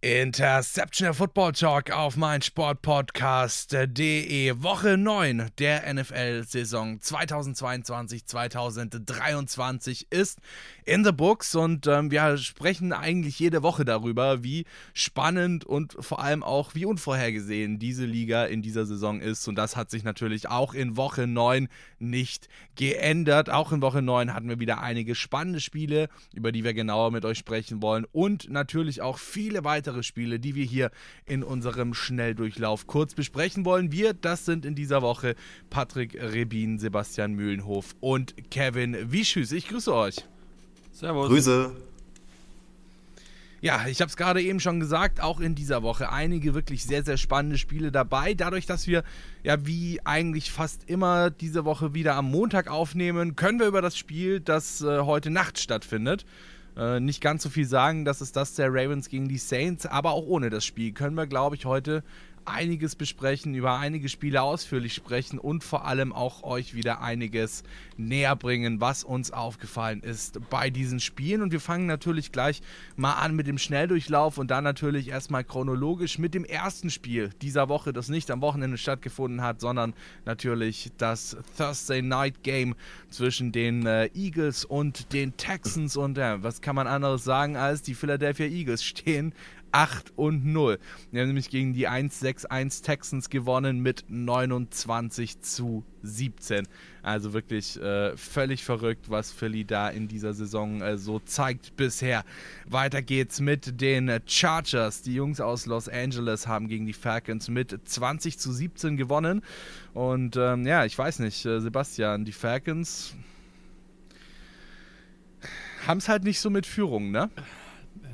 Interception Football Talk auf mein Sportpodcast.de. Woche 9 der NFL-Saison 2022-2023 ist in the books und ähm, wir sprechen eigentlich jede Woche darüber, wie spannend und vor allem auch wie unvorhergesehen diese Liga in dieser Saison ist. Und das hat sich natürlich auch in Woche 9 nicht geändert. Auch in Woche 9 hatten wir wieder einige spannende Spiele, über die wir genauer mit euch sprechen wollen und natürlich auch viele weitere weitere Spiele, die wir hier in unserem Schnelldurchlauf kurz besprechen wollen. Wir, das sind in dieser Woche Patrick Rebin, Sebastian Mühlenhof und Kevin Wieschüß. Ich grüße euch. Servus. Grüße. Ja, ich habe es gerade eben schon gesagt, auch in dieser Woche einige wirklich sehr, sehr spannende Spiele dabei. Dadurch, dass wir ja wie eigentlich fast immer diese Woche wieder am Montag aufnehmen, können wir über das Spiel, das äh, heute Nacht stattfindet, äh, nicht ganz so viel sagen. Das ist das der Ravens gegen die Saints. Aber auch ohne das Spiel können wir, glaube ich, heute einiges besprechen, über einige Spiele ausführlich sprechen und vor allem auch euch wieder einiges näher bringen, was uns aufgefallen ist bei diesen Spielen. Und wir fangen natürlich gleich mal an mit dem Schnelldurchlauf und dann natürlich erstmal chronologisch mit dem ersten Spiel dieser Woche, das nicht am Wochenende stattgefunden hat, sondern natürlich das Thursday Night Game zwischen den äh, Eagles und den Texans. Und äh, was kann man anderes sagen als die Philadelphia Eagles stehen 8 und 0. Wir haben nämlich gegen die 1-6-1 Texans gewonnen mit 29 zu 17. Also wirklich äh, völlig verrückt, was Philly da in dieser Saison äh, so zeigt bisher. Weiter geht's mit den Chargers. Die Jungs aus Los Angeles haben gegen die Falcons mit 20 zu 17 gewonnen. Und ähm, ja, ich weiß nicht, äh, Sebastian, die Falcons haben es halt nicht so mit Führung, ne?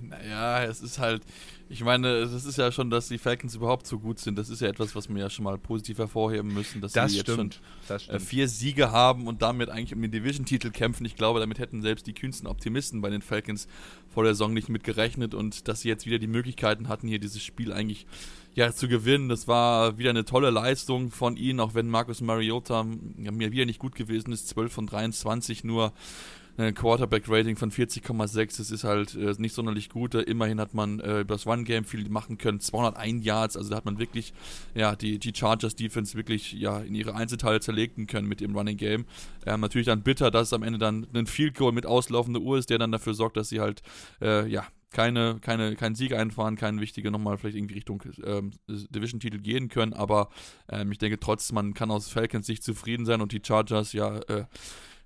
Naja, es ist halt, ich meine, das ist ja schon, dass die Falcons überhaupt so gut sind. Das ist ja etwas, was wir ja schon mal positiv hervorheben müssen, dass das sie stimmt, jetzt schon äh, vier Siege haben und damit eigentlich um den Division-Titel kämpfen. Ich glaube, damit hätten selbst die kühnsten Optimisten bei den Falcons vor der Saison nicht mit gerechnet und dass sie jetzt wieder die Möglichkeiten hatten, hier dieses Spiel eigentlich ja, zu gewinnen. Das war wieder eine tolle Leistung von ihnen, auch wenn Marcus Mariota ja, mir wieder nicht gut gewesen ist. 12 von 23 nur ein Quarterback-Rating von 40,6. Das ist halt äh, nicht sonderlich gut. Immerhin hat man äh, über das One-Game viel machen können. 201 Yards, also da hat man wirklich ja, die, die Chargers-Defense wirklich ja, in ihre Einzelteile zerlegen können mit dem Running-Game. Ähm, natürlich dann bitter, dass es am Ende dann ein Field Goal mit auslaufender Uhr ist, der dann dafür sorgt, dass sie halt äh, ja, keine, keine, keinen Sieg einfahren, keinen wichtigen nochmal vielleicht irgendwie Richtung ähm, Division-Titel gehen können, aber ähm, ich denke trotzdem, man kann aus Falcons Sicht zufrieden sein und die Chargers ja äh,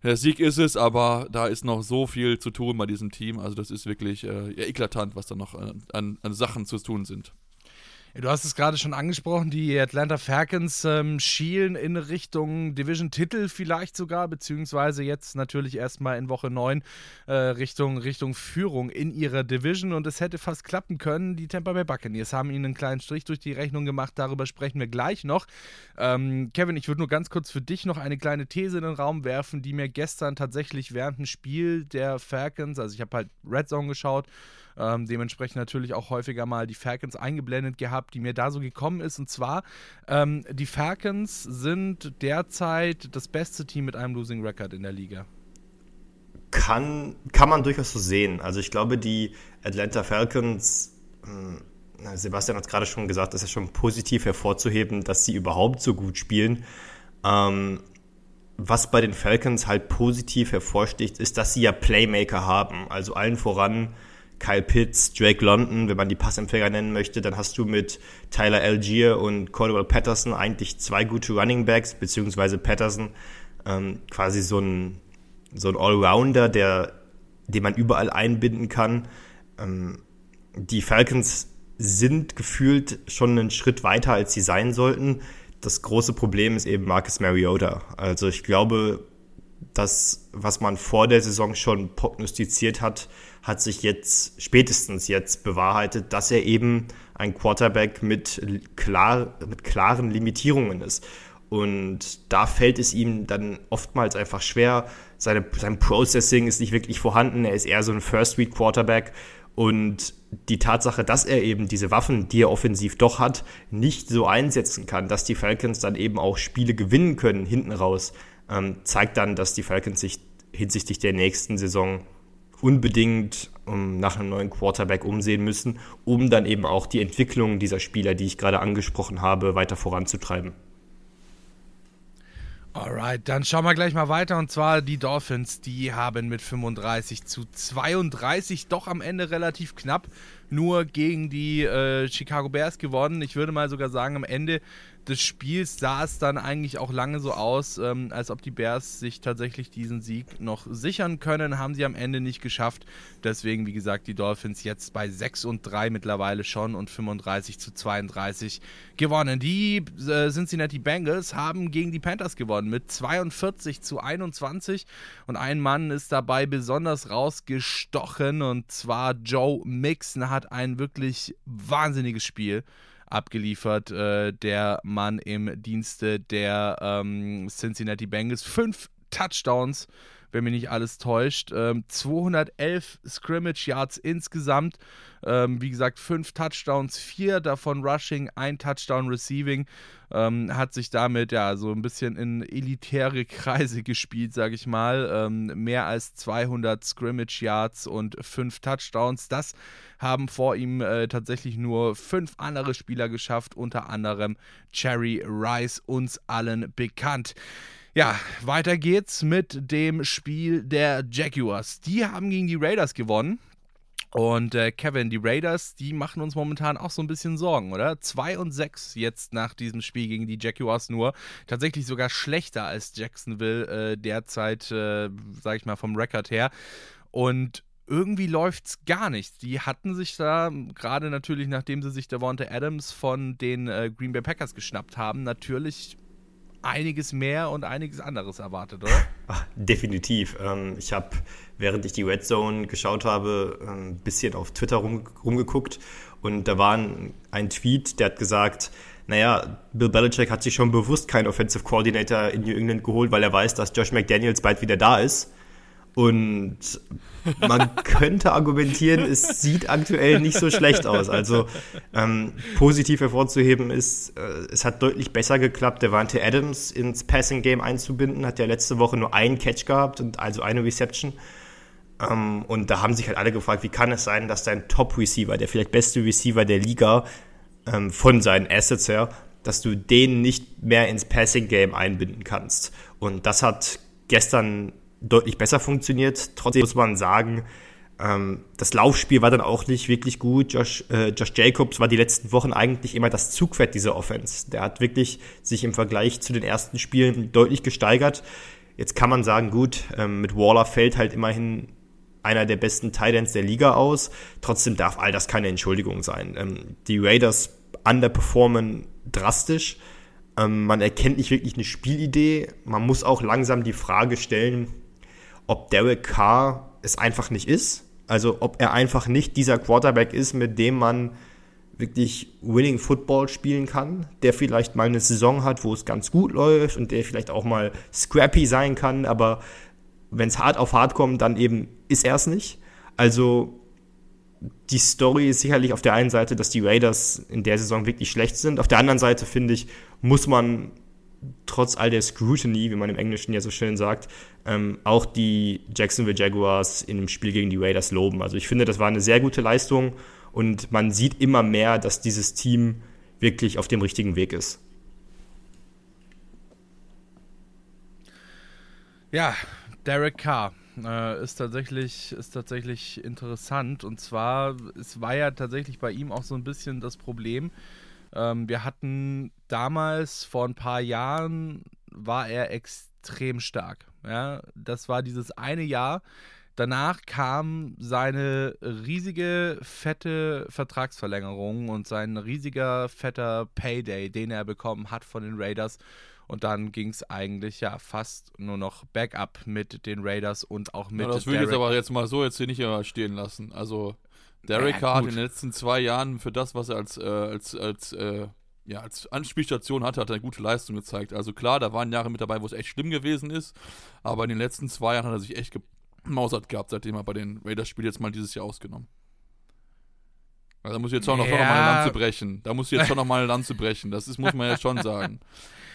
der Sieg ist es, aber da ist noch so viel zu tun bei diesem Team. Also das ist wirklich äh, eklatant, was da noch äh, an, an Sachen zu tun sind. Du hast es gerade schon angesprochen, die Atlanta Falcons ähm, schielen in Richtung Division-Titel vielleicht sogar, beziehungsweise jetzt natürlich erstmal in Woche 9 äh, Richtung, Richtung Führung in ihrer Division und es hätte fast klappen können. Die Tampa Bay Buccaneers haben ihnen einen kleinen Strich durch die Rechnung gemacht, darüber sprechen wir gleich noch. Ähm, Kevin, ich würde nur ganz kurz für dich noch eine kleine These in den Raum werfen, die mir gestern tatsächlich während dem Spiel der Falcons, also ich habe halt Red Zone geschaut, ähm, dementsprechend natürlich auch häufiger mal die Falcons eingeblendet gehabt, die mir da so gekommen ist. Und zwar, ähm, die Falcons sind derzeit das beste Team mit einem Losing Record in der Liga. Kann, kann man durchaus so sehen. Also ich glaube, die Atlanta Falcons, hm, Sebastian hat es gerade schon gesagt, ist ja schon positiv hervorzuheben, dass sie überhaupt so gut spielen. Ähm, was bei den Falcons halt positiv hervorsticht, ist, dass sie ja Playmaker haben. Also allen voran Kyle Pitts, Drake London, wenn man die Passempfänger nennen möchte, dann hast du mit Tyler Algier und Cordell Patterson eigentlich zwei gute Running Backs, beziehungsweise Patterson ähm, quasi so ein, so ein Allrounder, der, den man überall einbinden kann. Ähm, die Falcons sind gefühlt schon einen Schritt weiter, als sie sein sollten. Das große Problem ist eben Marcus Mariota. Also ich glaube, das, was man vor der Saison schon prognostiziert hat, hat sich jetzt spätestens jetzt bewahrheitet, dass er eben ein Quarterback mit, klar, mit klaren Limitierungen ist. Und da fällt es ihm dann oftmals einfach schwer. Seine, sein Processing ist nicht wirklich vorhanden. Er ist eher so ein First-Read-Quarterback. Und die Tatsache, dass er eben diese Waffen, die er offensiv doch hat, nicht so einsetzen kann, dass die Falcons dann eben auch Spiele gewinnen können hinten raus, ähm, zeigt dann, dass die Falcons sich hinsichtlich der nächsten Saison unbedingt um, nach einem neuen Quarterback umsehen müssen, um dann eben auch die Entwicklung dieser Spieler, die ich gerade angesprochen habe, weiter voranzutreiben. Alright, dann schauen wir gleich mal weiter und zwar die Dolphins, die haben mit 35 zu 32 doch am Ende relativ knapp nur gegen die äh, Chicago Bears gewonnen. Ich würde mal sogar sagen, am Ende des Spiels sah es dann eigentlich auch lange so aus, ähm, als ob die Bears sich tatsächlich diesen Sieg noch sichern können. Haben sie am Ende nicht geschafft. Deswegen, wie gesagt, die Dolphins jetzt bei 6 und 3 mittlerweile schon und 35 zu 32 gewonnen. Die äh, Cincinnati Bengals haben gegen die Panthers gewonnen mit 42 zu 21 und ein Mann ist dabei besonders rausgestochen und zwar Joe Mixon hat ein wirklich wahnsinniges Spiel abgeliefert, äh, der Mann im Dienste der ähm, Cincinnati Bengals. Fünf Touchdowns, wenn mich nicht alles täuscht. Ähm, 211 Scrimmage Yards insgesamt. Ähm, wie gesagt, fünf Touchdowns, vier davon Rushing, ein Touchdown Receiving. Ähm, hat sich damit ja so ein bisschen in elitäre Kreise gespielt, sage ich mal. Ähm, mehr als 200 Scrimmage Yards und fünf Touchdowns. Das haben vor ihm äh, tatsächlich nur fünf andere Spieler geschafft, unter anderem Cherry Rice, uns allen bekannt. Ja, weiter geht's mit dem Spiel der Jaguars. Die haben gegen die Raiders gewonnen. Und äh, Kevin, die Raiders, die machen uns momentan auch so ein bisschen Sorgen, oder? 2 und 6 jetzt nach diesem Spiel gegen die Jaguars nur. Tatsächlich sogar schlechter als Jacksonville äh, derzeit, äh, sag ich mal, vom Rekord her. Und irgendwie läuft's gar nicht. Die hatten sich da, gerade natürlich nachdem sie sich Devonta Adams von den äh, Green Bay Packers geschnappt haben, natürlich einiges mehr und einiges anderes erwartet, oder? Ach, definitiv. Ähm, ich habe, während ich die Red Zone geschaut habe, ein bisschen auf Twitter rum, rumgeguckt und da war ein, ein Tweet, der hat gesagt, naja, Bill Belichick hat sich schon bewusst keinen Offensive Coordinator in New England geholt, weil er weiß, dass Josh McDaniels bald wieder da ist. Und man könnte argumentieren, es sieht aktuell nicht so schlecht aus. Also ähm, positiv hervorzuheben ist, äh, es hat deutlich besser geklappt, Devante Adams ins Passing Game einzubinden. Hat ja letzte Woche nur einen Catch gehabt und also eine Reception. Ähm, und da haben sich halt alle gefragt, wie kann es sein, dass dein Top-Receiver, der vielleicht beste Receiver der Liga, ähm, von seinen Assets her, dass du den nicht mehr ins Passing Game einbinden kannst. Und das hat gestern deutlich besser funktioniert. Trotzdem muss man sagen, ähm, das Laufspiel war dann auch nicht wirklich gut. Josh, äh, Josh Jacobs war die letzten Wochen eigentlich immer das Zugpferd dieser Offense. Der hat wirklich sich im Vergleich zu den ersten Spielen deutlich gesteigert. Jetzt kann man sagen, gut, ähm, mit Waller fällt halt immerhin einer der besten Titans der Liga aus. Trotzdem darf all das keine Entschuldigung sein. Ähm, die Raiders underperformen drastisch. Ähm, man erkennt nicht wirklich eine Spielidee. Man muss auch langsam die Frage stellen, ob Derek Carr es einfach nicht ist. Also ob er einfach nicht dieser Quarterback ist, mit dem man wirklich Winning Football spielen kann, der vielleicht mal eine Saison hat, wo es ganz gut läuft und der vielleicht auch mal scrappy sein kann, aber wenn es hart auf hart kommt, dann eben ist er es nicht. Also die Story ist sicherlich auf der einen Seite, dass die Raiders in der Saison wirklich schlecht sind. Auf der anderen Seite finde ich, muss man trotz all der Scrutiny, wie man im Englischen ja so schön sagt, ähm, auch die Jacksonville Jaguars in dem Spiel gegen die Raiders loben. Also ich finde, das war eine sehr gute Leistung und man sieht immer mehr, dass dieses Team wirklich auf dem richtigen Weg ist. Ja, Derek Carr äh, ist, tatsächlich, ist tatsächlich interessant. Und zwar, es war ja tatsächlich bei ihm auch so ein bisschen das Problem, ähm, wir hatten damals vor ein paar Jahren war er extrem stark. Ja, das war dieses eine Jahr. Danach kam seine riesige, fette Vertragsverlängerung und sein riesiger, fetter Payday, den er bekommen hat von den Raiders. Und dann ging es eigentlich ja fast nur noch Backup mit den Raiders und auch mit. Ja, das würde ich jetzt aber jetzt mal so jetzt hier nicht stehen lassen. Also Derek ja, hat in den letzten zwei Jahren für das, was er als, äh, als, als, äh, ja, als Anspielstation hatte, hat er eine gute Leistung gezeigt. Also klar, da waren Jahre mit dabei, wo es echt schlimm gewesen ist, aber in den letzten zwei Jahren hat er sich echt gemausert gehabt, seitdem er bei den Raiders spielt, jetzt mal dieses Jahr ausgenommen. Also da muss ich jetzt schon noch, Ja. noch mal eine Lanze brechen. Da muss ich jetzt schon noch mal eine Lanze brechen. Das ist, muss man jetzt schon sagen.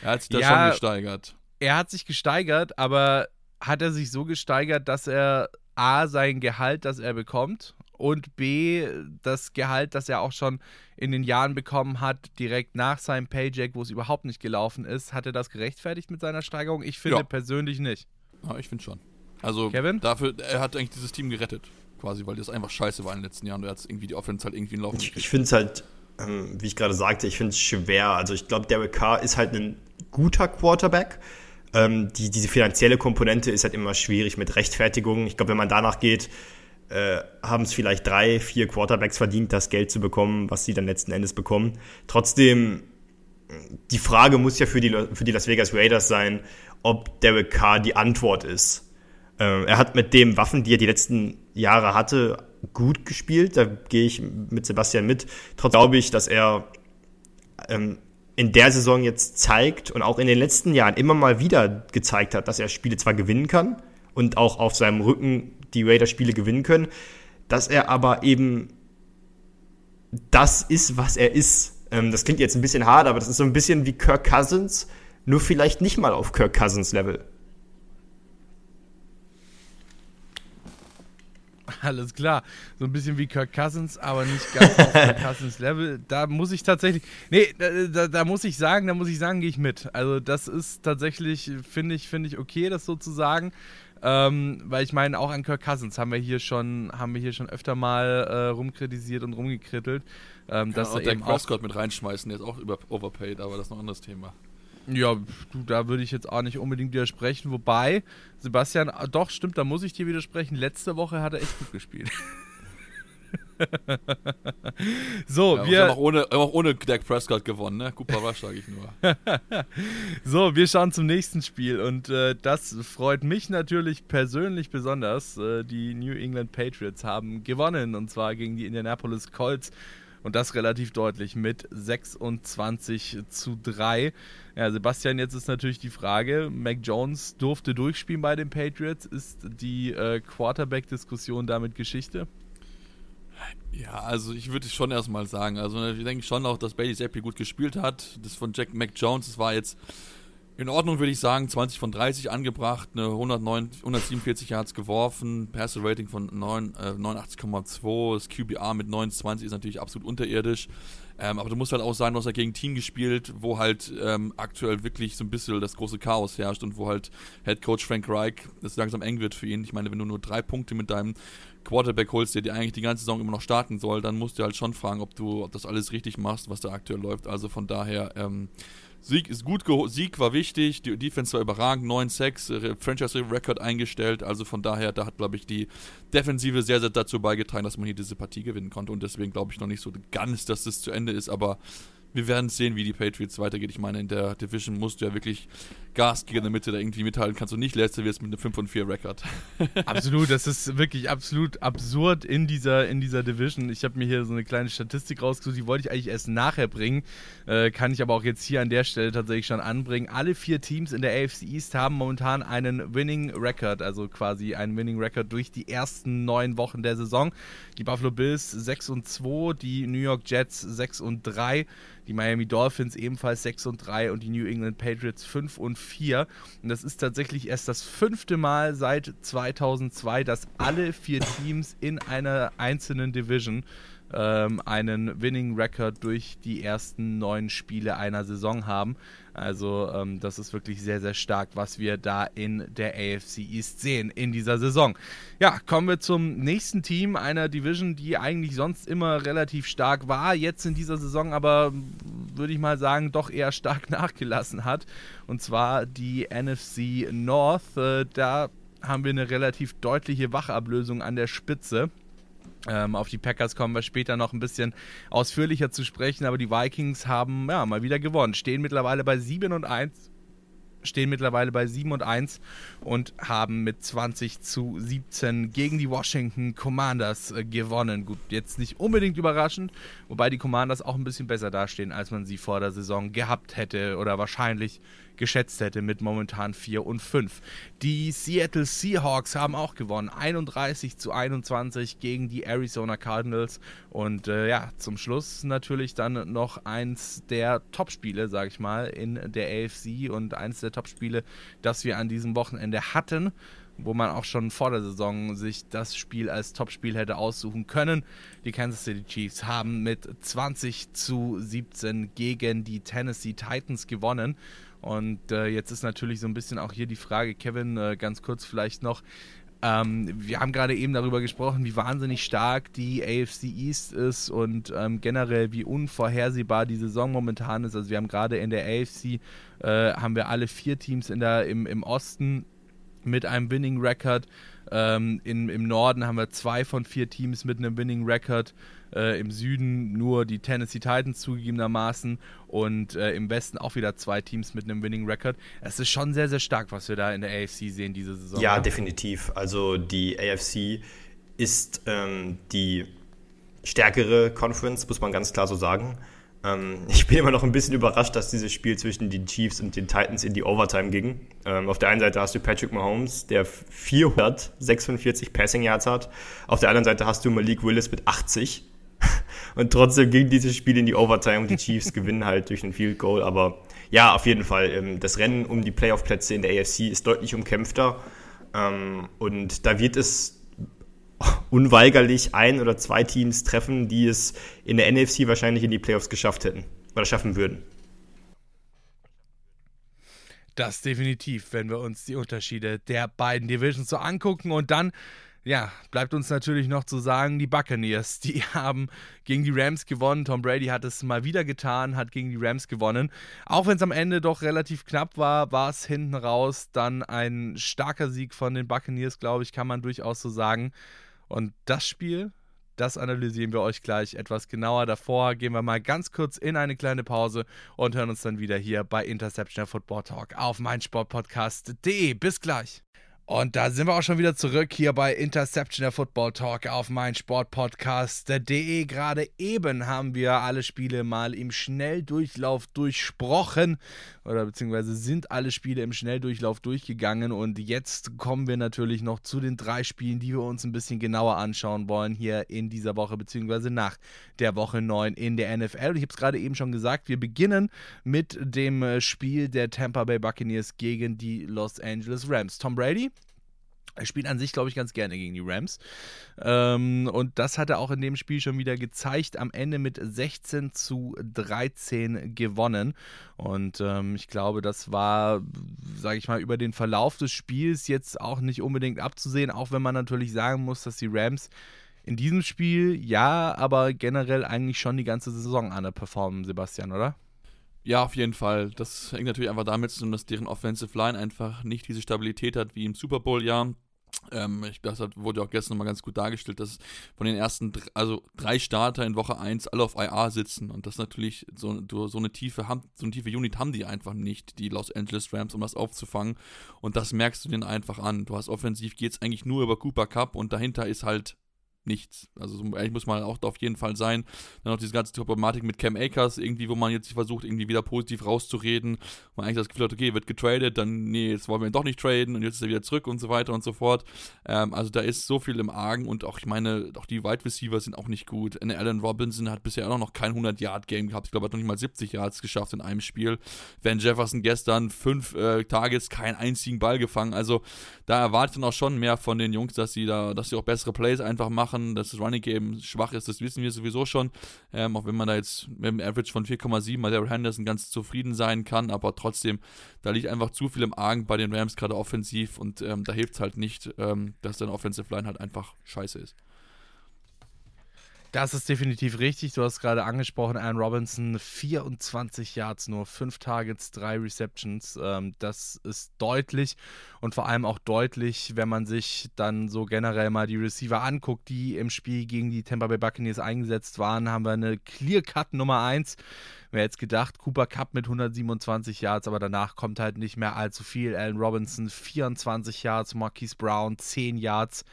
Er hat sich da Ja. schon gesteigert. er hat sich gesteigert, aber hat er sich so gesteigert, dass er A, sein Gehalt, das er bekommt, und B, das Gehalt, das er auch schon in den Jahren bekommen hat, direkt nach seinem Paycheck, wo es überhaupt nicht gelaufen ist, hat er das gerechtfertigt mit seiner Steigerung? Ich finde Ja. persönlich nicht. Ja, ich finde schon. Also Kevin? dafür, er hat eigentlich dieses Team gerettet. Quasi, weil das einfach scheiße war in den letzten Jahren. Und er hat irgendwie die Offense halt irgendwie in Laufen Ich, ich finde es halt, ähm, wie ich gerade sagte, ich finde es schwer. Also ich glaube, Derek Carr ist halt ein guter Quarterback. Ähm, die, diese finanzielle Komponente ist halt immer schwierig mit Rechtfertigung. Ich glaube, wenn man danach geht, äh, haben es vielleicht drei, vier Quarterbacks verdient, das Geld zu bekommen, was sie dann letzten Endes bekommen. Trotzdem, die Frage muss ja für die, für die Las Vegas Raiders sein, ob Derek Carr die Antwort ist. Ähm, er hat mit den Waffen, die er die letzten Jahre hatte, gut gespielt. Da gehe ich mit Sebastian mit. Trotzdem glaube ich, dass er ähm, in der Saison jetzt zeigt und auch in den letzten Jahren immer mal wieder gezeigt hat, dass er Spiele zwar gewinnen kann und auch auf seinem Rücken die Raiders Spiele gewinnen können, dass er aber eben das ist, was er ist. Ähm, das klingt jetzt ein bisschen hart, aber das ist so ein bisschen wie Kirk Cousins, nur vielleicht nicht mal auf Kirk Cousins Level. Alles klar. So ein bisschen wie Kirk Cousins, aber nicht ganz auf Kirk Cousins Level. Da muss ich tatsächlich. Nee, da, da, da muss ich sagen, da muss ich sagen, gehe ich mit. Also, das ist tatsächlich, finde ich, finde ich okay, das so zu sagen. Ähm, weil ich meine, auch an Kirk Cousins haben wir hier schon, haben wir hier schon öfter mal äh, rumkritisiert und rumgekrittelt. Ähm, dass Dass er Dak auch Prescott mit reinschmeißen, der ist auch über overpaid, aber das ist noch ein anderes Thema. Ja, du, da würde ich jetzt auch nicht unbedingt widersprechen. Wobei, Sebastian, ah, doch, stimmt, da muss ich dir widersprechen. Letzte Woche hat er echt gut gespielt. so, Ja, wir haben auch ohne, haben auch ohne Dak Prescott gewonnen, ne? Cooper Rush, sage ich nur. so, wir schauen zum nächsten Spiel. Und äh, das freut mich natürlich persönlich besonders. Äh, die New England Patriots haben gewonnen. Und zwar gegen die Indianapolis Colts. Und das relativ deutlich mit 26 zu 3. Ja, Sebastian, jetzt ist natürlich die Frage, Mac Jones durfte durchspielen bei den Patriots. Ist die äh, Quarterback-Diskussion damit Geschichte? Ja, also ich würde schon erstmal sagen, also ich denke schon auch, dass Bailey Zappi gut gespielt hat. Das von Jack Mac Jones, das war jetzt in Ordnung, würde ich sagen. 20 von 30 angebracht, eine 109, 147 Yards geworfen, Passer Rating von 9, äh, 89,2, das QBR mit 29 ist natürlich absolut unterirdisch. Ähm, aber du musst halt auch sagen, du hast ja gegen ein Team gespielt, wo halt ähm, aktuell wirklich so ein bisschen das große Chaos herrscht und wo halt Head Coach Frank Reich es langsam eng wird für ihn. Ich meine, wenn du nur drei Punkte mit deinem Quarterback holst, der dir eigentlich die ganze Saison immer noch starten soll, dann musst du halt schon fragen, ob du ob das alles richtig machst, was da aktuell läuft. Also von daher, ähm, Sieg ist gut, Sieg war wichtig, die Defense war überragend, 9-6, Franchise-Record eingestellt, also von daher, da hat, glaube ich, die Defensive sehr, sehr dazu beigetragen, dass man hier diese Partie gewinnen konnte und deswegen glaube ich noch nicht so ganz, dass das zu Ende ist, aber wir werden sehen, wie die Patriots weitergeht. Ich meine, in der Division musst du ja wirklich Gas gegen in der Mitte da irgendwie mithalten, kannst du nicht letzter wirst mit einem 5 und 4 Rekord. Absolut, das ist wirklich absolut absurd in dieser, in dieser Division. Ich habe mir hier so eine kleine Statistik rausgesucht, die wollte ich eigentlich erst nachher bringen, äh, kann ich aber auch jetzt hier an der Stelle tatsächlich schon anbringen. Alle vier Teams in der AFC East haben momentan einen Winning Record, also quasi einen Winning Record durch die ersten neun Wochen der Saison. Die Buffalo Bills 6 und 2, die New York Jets 6 und 3, die Miami Dolphins ebenfalls 6 und 3 und die New England Patriots 5 und 4. Und das ist tatsächlich erst das fünfte Mal seit 2002, dass alle vier Teams in einer einzelnen Division ähm, einen Winning Record durch die ersten neun Spiele einer Saison haben. Also ähm, das ist wirklich sehr, sehr stark, was wir da in der AFC East sehen in dieser Saison. Ja, kommen wir zum nächsten Team einer Division, die eigentlich sonst immer relativ stark war, jetzt in dieser Saison aber, würde ich mal sagen, doch eher stark nachgelassen hat. Und zwar die NFC North. Äh, da haben wir eine relativ deutliche Wachablösung an der Spitze. Ähm, auf die Packers kommen wir später noch ein bisschen ausführlicher zu sprechen, aber die Vikings haben ja mal wieder gewonnen, stehen mittlerweile bei 7 und 1 stehen mittlerweile bei 7 und 1 und haben mit 20 zu 17 gegen die Washington Commanders äh, gewonnen. Gut, jetzt nicht unbedingt überraschend. wobei die Commanders auch ein bisschen besser dastehen, als man sie vor der Saison gehabt hätte oder wahrscheinlich geschätzt hätte mit momentan 4 und 5. Die Seattle Seahawks haben auch gewonnen, 31 zu 21 gegen die Arizona Cardinals und äh, ja, zum Schluss natürlich dann noch eins der Topspiele, sag ich mal, in der AFC und eins der Topspiele, das wir an diesem Wochenende hatten wo man auch schon vor der Saison sich das Spiel als Topspiel hätte aussuchen können. Die Kansas City Chiefs haben mit 20 zu 17 gegen die Tennessee Titans gewonnen und äh, jetzt ist natürlich so ein bisschen auch hier die Frage, Kevin, äh, ganz kurz vielleicht noch. Ähm, wir haben gerade eben darüber gesprochen, wie wahnsinnig stark die AFC East ist und ähm, generell wie unvorhersehbar die Saison momentan ist. Also wir haben gerade in der AFC äh, haben wir alle vier Teams in der, im, im Osten mit einem Winning Record. Ähm, in, Im Norden haben wir zwei von vier Teams mit einem Winning Record. Äh, Im Süden nur die Tennessee Titans zugegebenermaßen und äh, im Westen auch wieder zwei Teams mit einem Winning Record. Es ist schon sehr, sehr stark, was wir da in der AFC sehen diese Saison. Ja, definitiv. Also die AFC ist ähm, die stärkere Conference, muss man ganz klar so sagen. Ähm, ich bin immer noch ein bisschen überrascht, dass dieses Spiel zwischen den Chiefs und den Titans in die Overtime ging. Ähm, auf der einen Seite hast du Patrick Mahomes, der 446 Passing Yards hat. Auf der anderen Seite hast du Malik Willis mit 80. Und trotzdem ging dieses Spiel in die Overtime und die Chiefs gewinnen halt durch ein Field Goal. Aber ja, auf jeden Fall. Ähm, das Rennen um die Playoff-Plätze in der AFC ist deutlich umkämpfter. Ähm, und da wird es unweigerlich ein oder zwei Teams treffen, die es in der NFC wahrscheinlich in die Playoffs geschafft hätten oder schaffen würden. Das definitiv, wenn wir uns die Unterschiede der beiden Divisions so angucken und dann ja, bleibt uns natürlich noch zu sagen, die Buccaneers, die haben gegen die Rams gewonnen. Tom Brady hat es mal wieder getan, hat gegen die Rams gewonnen. Auch wenn es am Ende doch relativ knapp war, war es hinten raus dann ein starker Sieg von den Buccaneers, glaube ich, kann man durchaus so sagen. Und das Spiel, das analysieren wir euch gleich etwas genauer. Davor gehen wir mal ganz kurz in eine kleine Pause und hören uns dann wieder hier bei Interception Football Talk auf meinsportpodcast.de. Bis gleich. Und da sind wir auch schon wieder zurück hier bei Interception der Football Talk auf mein Sportpodcast.de. Gerade eben haben wir alle Spiele mal im Schnelldurchlauf durchsprochen oder beziehungsweise sind alle Spiele im Schnelldurchlauf durchgegangen und jetzt kommen wir natürlich noch zu den drei Spielen, die wir uns ein bisschen genauer anschauen wollen hier in dieser Woche beziehungsweise nach der Woche 9 in der NFL. Und ich habe es gerade eben schon gesagt, wir beginnen mit dem äh, Spiel der Tampa Bay Buccaneers gegen die Los Angeles Rams. Tom Brady er spielt an sich, glaube ich, ganz gerne gegen die Rams. Ähm, und das hat er auch in dem Spiel schon wieder gezeigt. Am Ende mit 16 zu 13 gewonnen. Und ähm, ich glaube, das war, sage ich mal, über den Verlauf des Spiels jetzt auch nicht unbedingt abzusehen. Auch wenn man natürlich sagen muss, dass die Rams in diesem Spiel ja, aber generell eigentlich schon die ganze Saison an performen, Sebastian, oder? Ja, auf jeden Fall. Das hängt natürlich einfach damit zusammen, dass deren Offensive Line einfach nicht diese Stabilität hat wie im Super Bowl-Jahr. Ähm, ich, das wurde auch gestern mal ganz gut dargestellt, dass von den ersten, also drei Starter in Woche 1 alle auf IA sitzen und das natürlich so, so, eine tiefe, so eine tiefe Unit haben die einfach nicht, die Los Angeles Rams, um das aufzufangen und das merkst du denen einfach an. Du hast offensiv geht es eigentlich nur über Cooper Cup und dahinter ist halt nichts. Also so ehrlich muss man auch auf jeden Fall sein. Dann noch diese ganze Problematik mit Cam Akers, irgendwie, wo man jetzt versucht, irgendwie wieder positiv rauszureden. Man eigentlich das Gefühl hat, okay, wird getradet, dann, nee, jetzt wollen wir ihn doch nicht traden und jetzt ist er wieder zurück und so weiter und so fort. Ähm, also da ist so viel im Argen und auch, ich meine, auch die Wide Receiver sind auch nicht gut. Eine Allen Robinson hat bisher auch noch kein 100-Yard-Game gehabt. Ich glaube, er hat noch nicht mal 70 Yards geschafft in einem Spiel. Van Jefferson gestern fünf äh, Targets, keinen einzigen Ball gefangen. Also da erwartet man auch schon mehr von den Jungs, dass sie da, dass sie auch bessere Plays einfach machen machen. Dass das Running Game schwach ist, das wissen wir sowieso schon. Ähm, auch wenn man da jetzt mit dem Average von 4,7 bei Daryl Henderson ganz zufrieden sein kann, aber trotzdem, da liegt einfach zu viel im Argen bei den Rams, gerade offensiv. Und ähm, da hilft es halt nicht, ähm, dass deine Offensive Line halt einfach scheiße ist. Das ist definitiv richtig. Du hast gerade angesprochen, Aaron Robinson, 24 Yards, nur 5 Targets, 3 Receptions. Ähm, das ist deutlich und vor allem auch deutlich, wenn man sich dann so generell mal die Receiver anguckt, die im Spiel gegen die Tampa Bay Buccaneers eingesetzt waren, haben wir eine Clear-Cut Nummer 1. Wer jetzt gedacht, Cooper Cup mit 127 Yards, aber danach kommt halt nicht mehr allzu viel. Allen Robinson 24 Yards, Marquise Brown 10 Yards.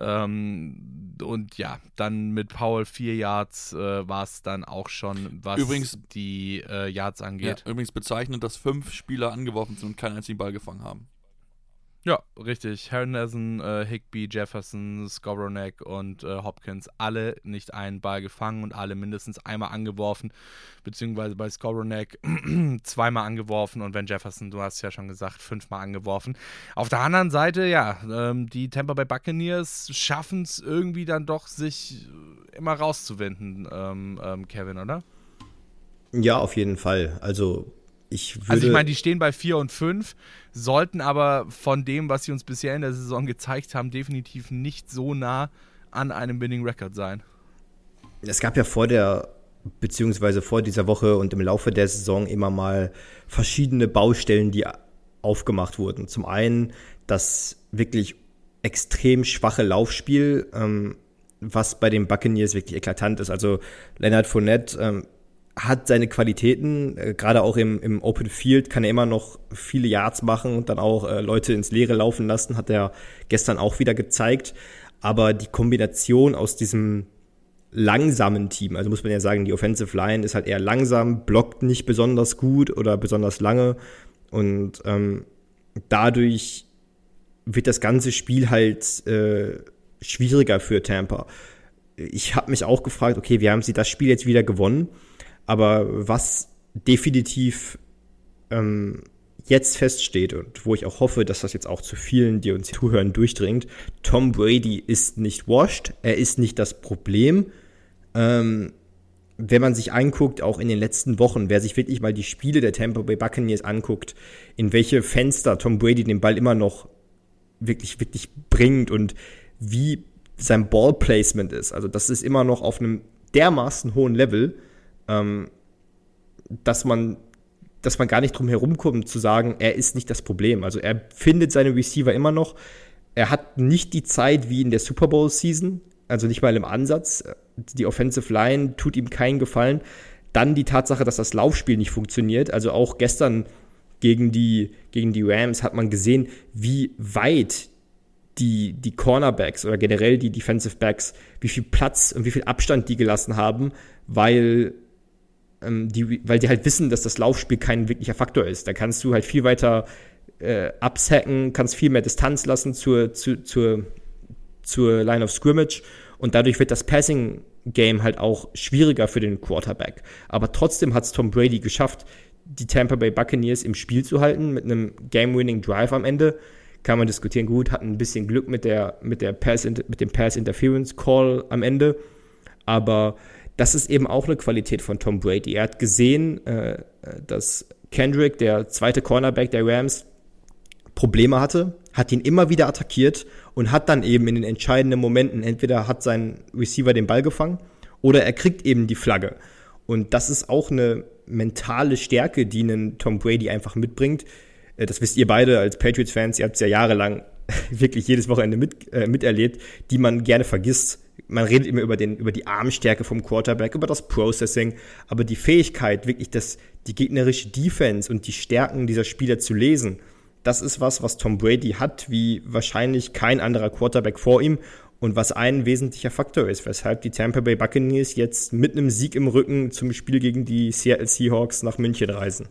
Ähm, und ja, dann mit Powell vier Yards äh, war es dann auch schon, was Übrigens, die äh, Yards angeht. Ja, übrigens bezeichnend, dass fünf Spieler angeworfen sind und keinen einzigen Ball gefangen haben. Ja, richtig. Hernason, äh, Higby, Jefferson, Skowronek und äh, Hopkins alle nicht einen Ball gefangen und alle mindestens einmal angeworfen, beziehungsweise bei Skowronek zweimal angeworfen und wenn Jefferson, du hast ja schon gesagt, fünfmal angeworfen. Auf der anderen Seite, ja, ähm, die Tampa Bay Buccaneers schaffen es irgendwie dann doch, sich immer rauszuwinden, ähm, ähm, Kevin, oder? Ja, auf jeden Fall. Also ich. Also ich meine, die stehen bei 4 und 5, sollten aber von dem, was sie uns bisher in der Saison gezeigt haben, definitiv nicht so nah an einem Winning Record sein. Es gab ja vor der, beziehungsweise vor dieser Woche und im Laufe der Saison immer mal verschiedene Baustellen, die aufgemacht wurden. Zum einen das wirklich extrem schwache Laufspiel, ähm, was bei den Buccaneers wirklich eklatant ist. Also Leonard Fournette ähm, hat seine Qualitäten, äh, gerade auch im, im Open Field kann er immer noch viele Yards machen und dann auch äh, Leute ins Leere laufen lassen, hat er gestern auch wieder gezeigt. Aber die Kombination aus diesem langsamen Team, also muss man ja sagen, die Offensive Line ist halt eher langsam, blockt nicht besonders gut oder besonders lange und ähm, dadurch wird das ganze Spiel halt äh, schwieriger für Tampa. Ich habe mich auch gefragt, okay, wie haben sie das Spiel jetzt wieder gewonnen? Aber was definitiv ähm, jetzt feststeht und wo ich auch hoffe, dass das jetzt auch zu vielen, die uns zuhören, durchdringt, Tom Brady ist nicht washed, er ist nicht das Problem. Ähm, wenn man sich anguckt, auch in den letzten Wochen, wer sich wirklich mal die Spiele der Tampa Bay Buccaneers anguckt, in welche Fenster Tom Brady den Ball immer noch wirklich, wirklich bringt und wie sein Ballplacement ist. Also das ist immer noch auf einem dermaßen hohen Level ähm, dass man dass man gar nicht drum herumkommt zu sagen, er ist nicht das Problem. Also er findet seine Receiver immer noch. Er hat nicht die Zeit wie in der Super Bowl Season, also nicht mal im Ansatz. Die Offensive Line tut ihm keinen Gefallen. Dann die Tatsache, dass das Laufspiel nicht funktioniert. Also auch gestern gegen die, gegen die Rams hat man gesehen, wie weit die, die Cornerbacks oder generell die Defensive Backs, wie viel Platz und wie viel Abstand die gelassen haben, weil die, weil die halt wissen, dass das Laufspiel kein wirklicher Faktor ist. Da kannst du halt viel weiter äh, absacken, kannst viel mehr Distanz lassen zur, zu, zur, zur Line of Scrimmage und dadurch wird das Passing Game halt auch schwieriger für den Quarterback. Aber trotzdem hat es Tom Brady geschafft, die Tampa Bay Buccaneers im Spiel zu halten mit einem Game-Winning Drive am Ende. Kann man diskutieren, gut, hat ein bisschen Glück mit der mit der Pass mit dem Pass Interference Call am Ende, aber das ist eben auch eine Qualität von Tom Brady. Er hat gesehen, äh, dass Kendrick, der zweite Cornerback der Rams, Probleme hatte, hat ihn immer wieder attackiert und hat dann eben in den entscheidenden Momenten entweder hat sein Receiver den Ball gefangen oder er kriegt eben die Flagge. Und das ist auch eine mentale Stärke, die einen Tom Brady einfach mitbringt. Äh, das wisst ihr beide als Patriots-Fans, ihr habt es ja jahrelang wirklich jedes Wochenende mit, äh, miterlebt, die man gerne vergisst man redet immer über, den, über die Armstärke vom Quarterback, über das Processing, aber die Fähigkeit, wirklich das, die gegnerische Defense und die Stärken dieser Spieler zu lesen, das ist was, was Tom Brady hat, wie wahrscheinlich kein anderer Quarterback vor ihm und was ein wesentlicher Faktor ist, weshalb die Tampa Bay Buccaneers jetzt mit einem Sieg im Rücken zum Spiel gegen die Seattle Seahawks nach München reisen.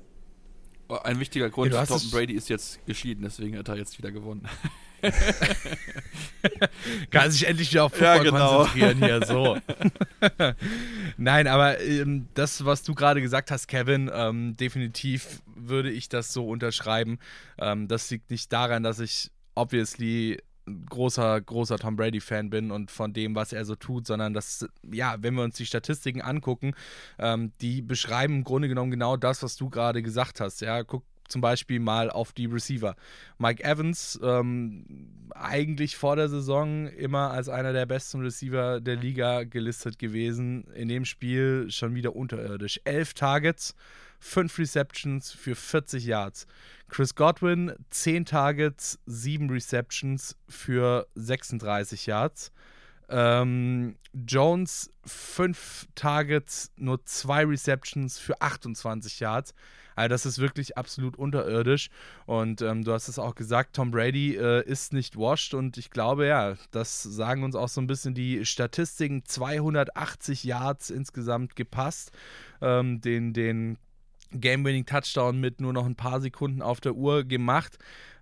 Ein wichtiger Grund, ja, Tom Brady ist jetzt geschieden, deswegen hat er jetzt wieder gewonnen. Kann sich endlich wieder auf Football ja, genau. konzentrieren hier, so. Nein, aber ähm, das, was du gerade gesagt hast, Kevin, ähm, definitiv würde ich das so unterschreiben. Ähm, das liegt nicht daran, dass ich obviously großer, großer Tom Brady-Fan bin und von dem, was er so tut, sondern dass, ja, wenn wir uns die Statistiken angucken, ähm, die beschreiben im Grunde genommen genau das, was du gerade gesagt hast. Ja, guck zum Beispiel mal auf die Receiver. Mike Evans, ähm, eigentlich vor der Saison immer als einer der besten Receiver der Liga gelistet gewesen. In dem Spiel schon wieder unterirdisch. Elf Targets, fünf Receptions für 40 Yards. Chris Godwin, 10 Targets, 7 Receptions für 36 Yards. Ähm, Jones fünf Targets, nur zwei Receptions für 28 Yards. Also das ist wirklich absolut unterirdisch. Und ähm, du hast es auch gesagt, Tom Brady äh, ist nicht washed. Und ich glaube, ja, das sagen uns auch so ein bisschen die Statistiken. 280 Yards insgesamt gepasst. Ähm, den, den Game-Winning-Touchdown mit nur noch ein paar Sekunden auf der Uhr gemacht.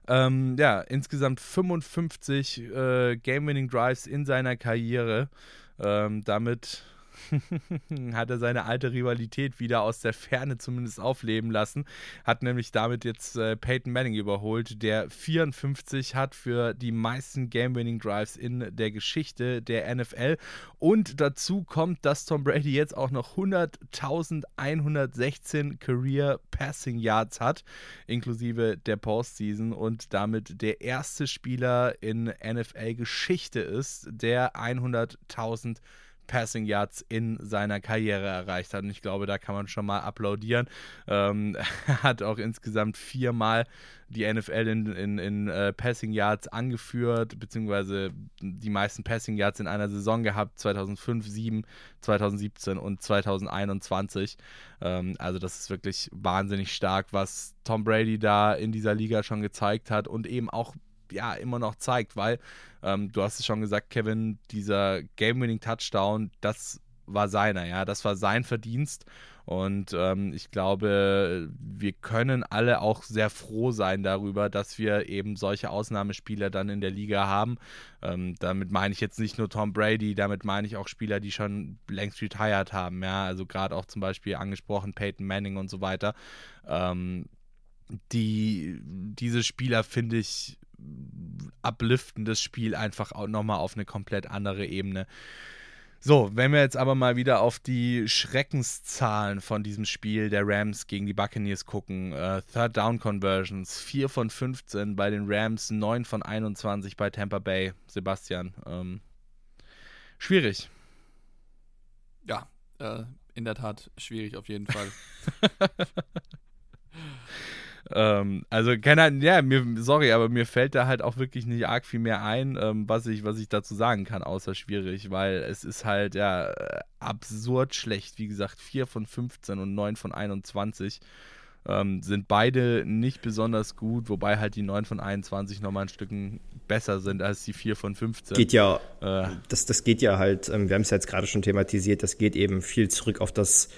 Ähm, ja, insgesamt 55 äh, Game-Winning-Drives in seiner Karriere. Ähm, damit hat er seine alte Rivalität wieder aus der Ferne zumindest aufleben lassen. Hat nämlich damit jetzt äh, Peyton Manning überholt, der 54 hat für die meisten Game-Winning-Drives in der Geschichte der NFL. Und dazu kommt, dass Tom Brady jetzt auch noch 100.116 Career Passing Yards hat, inklusive der Postseason und damit der erste Spieler in NFL-Geschichte ist, der 100.000 Passing Yards in seiner Karriere erreicht hat. Und ich glaube, da kann man schon mal applaudieren. Ähm, er hat auch insgesamt viermal die NFL in, in, in uh, Passing Yards angeführt, beziehungsweise die meisten Passing Yards in einer Saison gehabt, 2005, 7, 2017 und 2021. Ähm, also das ist wirklich wahnsinnig stark, was Tom Brady da in dieser Liga schon gezeigt hat und eben auch ja immer noch zeigt, weil ähm, du hast es schon gesagt, Kevin, dieser Game-Winning-Touchdown, das war seiner, ja, das war sein Verdienst. Und ähm, ich glaube, wir können alle auch sehr froh sein darüber, dass wir eben solche Ausnahmespieler dann in der Liga haben. Ähm, damit meine ich jetzt nicht nur Tom Brady, damit meine ich auch Spieler, die schon längst retired haben, ja, also gerade auch zum Beispiel angesprochen Peyton Manning und so weiter. Ähm, die, diese Spieler finde ich upliften das Spiel einfach auch nochmal auf eine komplett andere Ebene. So, wenn wir jetzt aber mal wieder auf die Schreckenszahlen von diesem Spiel der Rams gegen die Buccaneers gucken. Äh, Third Down Conversions, 4 von 15 bei den Rams, 9 von 21 bei Tampa Bay. Sebastian, ähm, schwierig. Ja, äh, in der Tat schwierig auf jeden Fall. Ähm, also, keine ja, mir, sorry, aber mir fällt da halt auch wirklich nicht arg viel mehr ein, ähm, was, ich, was ich dazu sagen kann, außer schwierig, weil es ist halt, ja, absurd schlecht. Wie gesagt, 4 von 15 und 9 von 21 ähm, sind beide nicht besonders gut, wobei halt die 9 von 21 nochmal ein Stück besser sind als die 4 von 15. Geht ja, äh, das, das geht ja halt, ähm, wir haben es ja jetzt gerade schon thematisiert, das geht eben viel zurück auf das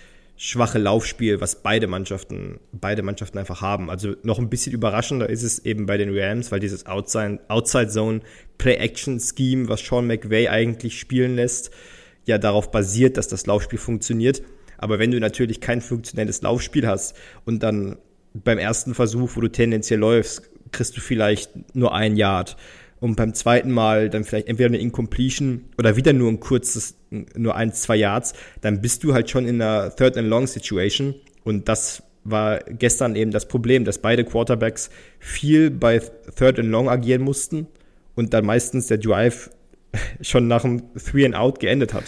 schwache Laufspiel, was beide Mannschaften, beide Mannschaften einfach haben. Also noch ein bisschen überraschender ist es eben bei den Rams, weil dieses Outside, Outside Zone Play-Action Scheme, was Sean McVay eigentlich spielen lässt, ja darauf basiert, dass das Laufspiel funktioniert. Aber wenn du natürlich kein funktionelles Laufspiel hast und dann beim ersten Versuch, wo du tendenziell läufst, kriegst du vielleicht nur ein Yard und beim zweiten Mal dann vielleicht entweder eine Incompletion oder wieder nur ein kurzes, nur ein, zwei Yards, dann bist du halt schon in einer Third and Long Situation und das war gestern eben das Problem, dass beide Quarterbacks viel bei Third and Long agieren mussten und dann meistens der Drive schon nach dem Three and Out geendet hat.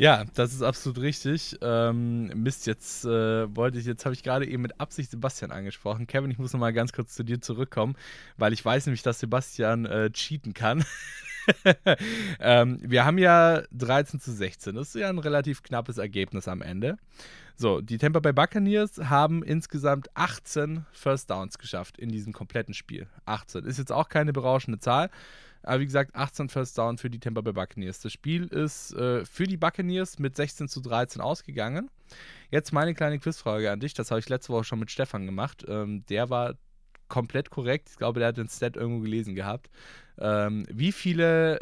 Ja, das ist absolut richtig. Ähm, Mist, jetzt äh, wollte ich, jetzt habe ich gerade eben mit Absicht Sebastian angesprochen. Kevin, ich muss noch mal ganz kurz zu dir zurückkommen, weil ich weiß nämlich, dass Sebastian äh, cheaten kann. ähm, wir haben ja 13 zu 16. Das ist ja ein relativ knappes Ergebnis am Ende. So, die Tampa Bay Buccaneers haben insgesamt 18 First Downs geschafft in diesem kompletten Spiel. 18. Ist jetzt auch keine berauschende Zahl. Aber wie gesagt, 18 First Down für die Tampa Bay Buccaneers. Das Spiel ist äh, für die Buccaneers mit 16 zu 13 ausgegangen. Jetzt meine kleine Quizfrage an dich. Das habe ich letzte Woche schon mit Stefan gemacht. Ähm, der war komplett korrekt. Ich glaube, der hat den Stat irgendwo gelesen gehabt. Ähm, wie viele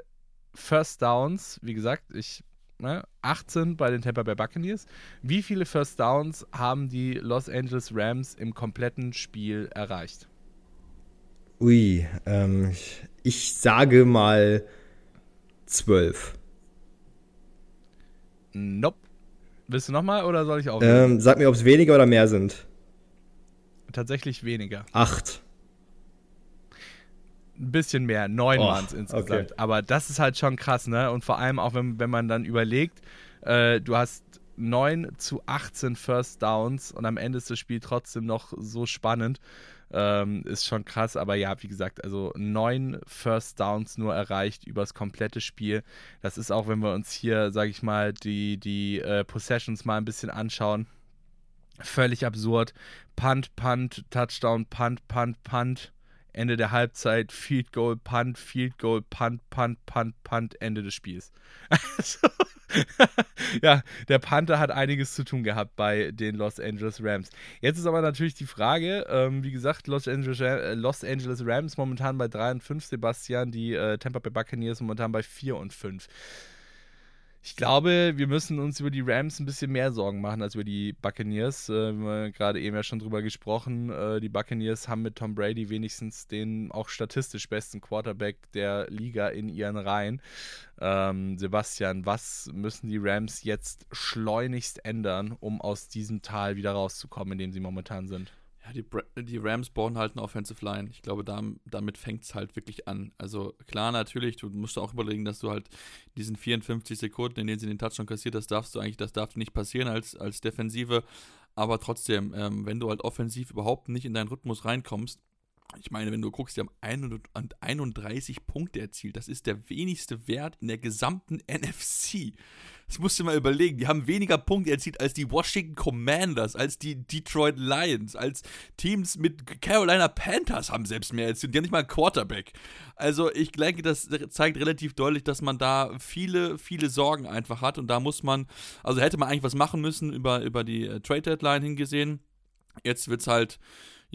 First Downs, wie gesagt, ich ne, 18 bei den Tampa Bay Buccaneers. Wie viele First Downs haben die Los Angeles Rams im kompletten Spiel erreicht? Ui, ähm, ich sage mal zwölf. Nope. Willst du nochmal oder soll ich auch? Ähm, sag mir, ob es weniger oder mehr sind. Tatsächlich weniger. Acht. Ein bisschen mehr, neun oh, waren es insgesamt. Okay. Aber das ist halt schon krass, ne? Und vor allem auch, wenn, wenn man dann überlegt, äh, du hast 9 zu 18 First Downs und am Ende ist das Spiel trotzdem noch so spannend. Ähm, ist schon krass, aber ja, wie gesagt, also neun First Downs nur erreicht übers komplette Spiel. Das ist auch, wenn wir uns hier, sage ich mal, die, die äh, Possessions mal ein bisschen anschauen, völlig absurd. Punt, Punt, Touchdown, Punt, Punt, Punt. Ende der Halbzeit, Field Goal, Punt, Field Goal, Punt, Punt, Punt, Punt, Ende des Spiels. Also, ja, der Panther hat einiges zu tun gehabt bei den Los Angeles Rams. Jetzt ist aber natürlich die Frage, ähm, wie gesagt, Los Angeles, äh, Los Angeles, Rams momentan bei 3 und 5, Sebastian, die äh, Tampa Bay Buccaneers momentan bei 4 und 5. Ich glaube, wir müssen uns über die Rams ein bisschen mehr Sorgen machen als über die Buccaneers. Äh, wir haben gerade eben ja schon drüber gesprochen. Äh, die Buccaneers haben mit Tom Brady wenigstens den auch statistisch besten Quarterback der Liga in ihren Reihen. Ähm, Sebastian, was müssen die Rams jetzt schleunigst ändern, um aus diesem Tal wieder rauszukommen, in dem sie momentan sind? Ja, die, die Rams bauen halt eine Offensive Line. Ich glaube, da, damit fängt es halt wirklich an. Also klar, natürlich, du musst auch überlegen, dass du halt diesen 54 Sekunden, in denen sie den Touchdown kassiert, das darfst du eigentlich, das darf nicht passieren als, als Defensive. Aber trotzdem, ähm, wenn du halt offensiv überhaupt nicht in deinen Rhythmus reinkommst, ich meine, wenn du guckst, die haben 31 Punkte erzielt. Das ist der wenigste Wert in der gesamten NFC. Das musst du mal überlegen. Die haben weniger Punkte erzielt als die Washington Commanders, als die Detroit Lions, als Teams mit Carolina Panthers haben selbst mehr erzielt. Die haben nicht mal einen Quarterback. Also ich denke, das zeigt relativ deutlich, dass man da viele, viele Sorgen einfach hat. Und da muss man, also hätte man eigentlich was machen müssen über, über die äh, Trade Deadline hingesehen. Jetzt wird es halt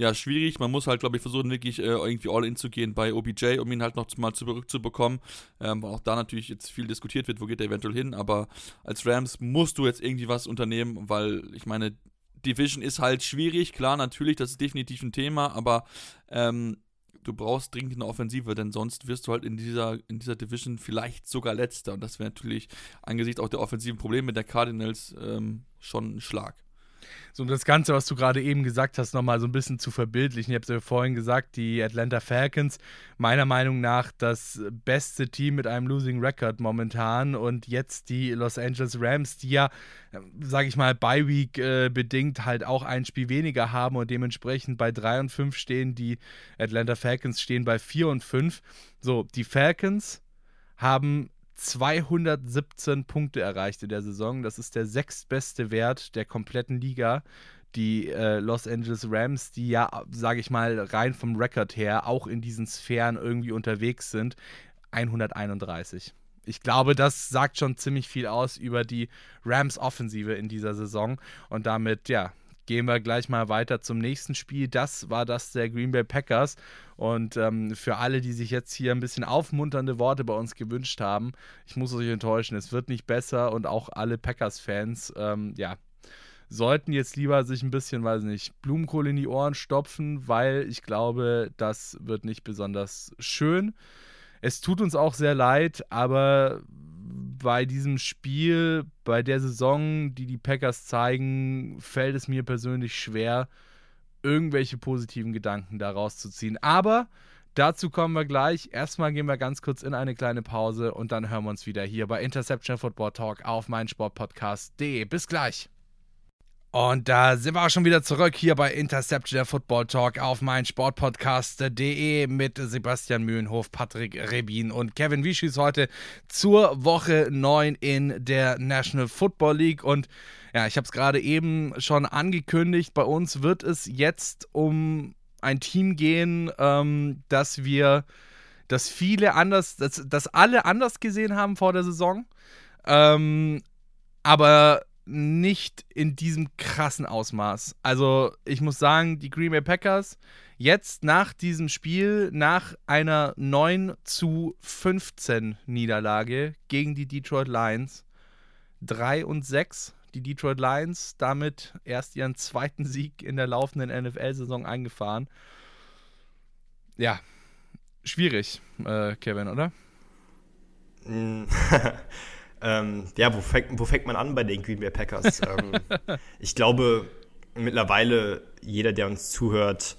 ja, schwierig. Man muss halt, glaube ich, versuchen, wirklich äh, irgendwie all in zu gehen bei OBJ, um ihn halt noch mal zurückzubekommen. Ähm, auch da natürlich jetzt viel diskutiert wird, wo geht er eventuell hin. Aber als Rams musst du jetzt irgendwie was unternehmen, weil ich meine, Division ist halt schwierig. Klar, natürlich, das ist definitiv ein Thema, aber ähm, du brauchst dringend eine Offensive, denn sonst wirst du halt in dieser, in dieser Division vielleicht sogar letzter. Und das wäre natürlich angesichts auch der offensiven Probleme der Cardinals ähm, schon ein Schlag. So, um das Ganze, was du gerade eben gesagt hast, nochmal so ein bisschen zu verbildlichen. Ich habe es ja vorhin gesagt, die Atlanta Falcons, meiner Meinung nach das beste Team mit einem Losing Record momentan und jetzt die Los Angeles Rams, die ja, sage ich mal, Bye Week äh, bedingt halt auch ein Spiel weniger haben und dementsprechend bei 3 und 5 stehen. Die Atlanta Falcons stehen bei 4 und 5. So, die Falcons haben 217 Punkte erreicht in der Saison. Das ist der sechstbeste Wert der kompletten Liga. Die äh, Los Angeles Rams, die ja, sage ich mal, rein vom Rekord her auch in diesen Sphären irgendwie unterwegs sind, 131. Ich glaube, das sagt schon ziemlich viel aus über die Rams-Offensive in dieser Saison. Und damit, ja, gehen wir gleich mal weiter zum nächsten Spiel. Das war das der Green Bay Packers. Und ähm, für alle, die sich jetzt hier ein bisschen aufmunternde Worte bei uns gewünscht haben, ich muss euch enttäuschen, es wird nicht besser und auch alle Packers-Fans, ähm, ja, sollten jetzt lieber sich ein bisschen, weiß nicht, Blumenkohl in die Ohren stopfen, weil ich glaube, das wird nicht besonders schön. Es tut uns auch sehr leid, aber bei diesem Spiel, bei der Saison, die die Packers zeigen, fällt es mir persönlich schwer, irgendwelche positiven Gedanken daraus zu ziehen. Aber dazu kommen wir gleich. Erstmal gehen wir ganz kurz in eine kleine Pause und dann hören wir uns wieder hier bei Interception Football Talk auf meinsportpodcast.de. Bis gleich. Und da sind wir auch schon wieder zurück hier bei Interception der Football Talk auf mein Sportpodcast.de mit Sebastian Mühlenhof, Patrick Rebin und Kevin Wischis heute zur Woche 9 in der National Football League. Und ja, ich habe es gerade eben schon angekündigt, bei uns wird es jetzt um ein Team gehen, ähm, das wir, das viele anders, das, das alle anders gesehen haben vor der Saison. Ähm, aber nicht in diesem krassen Ausmaß. Also ich muss sagen, die Green Bay Packers jetzt nach diesem Spiel, nach einer 9 zu 15 Niederlage gegen die Detroit Lions, 3 und 6. Die Detroit Lions damit erst ihren zweiten Sieg in der laufenden NFL-Saison eingefahren. Ja, schwierig, äh, Kevin, oder? Ähm, ja, wo fängt, wo fängt man an bei den Green Bay Packers? ähm, ich glaube, mittlerweile jeder, der uns zuhört,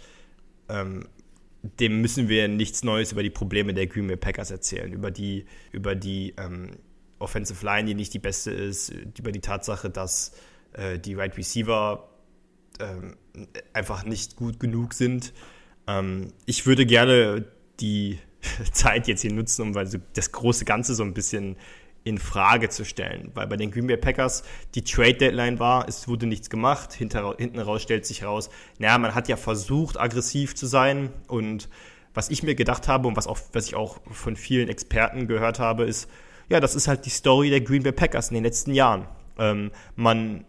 ähm, dem müssen wir nichts Neues über die Probleme der Green Bay Packers erzählen, über die, über die ähm, Offensive Line, die nicht die beste ist, über die Tatsache, dass äh, die Wide right Receiver ähm, einfach nicht gut genug sind. Ähm, ich würde gerne die Zeit jetzt hier nutzen, um so das große Ganze so ein bisschen in Frage zu stellen. Weil bei den Green Bay Packers die Trade Deadline war, es wurde nichts gemacht. Hinter, hinten raus stellt sich raus, naja, man hat ja versucht, aggressiv zu sein. Und was ich mir gedacht habe und was, auch, was ich auch von vielen Experten gehört habe, ist, ja, das ist halt die Story der Green Bay Packers in den letzten Jahren. Ähm, man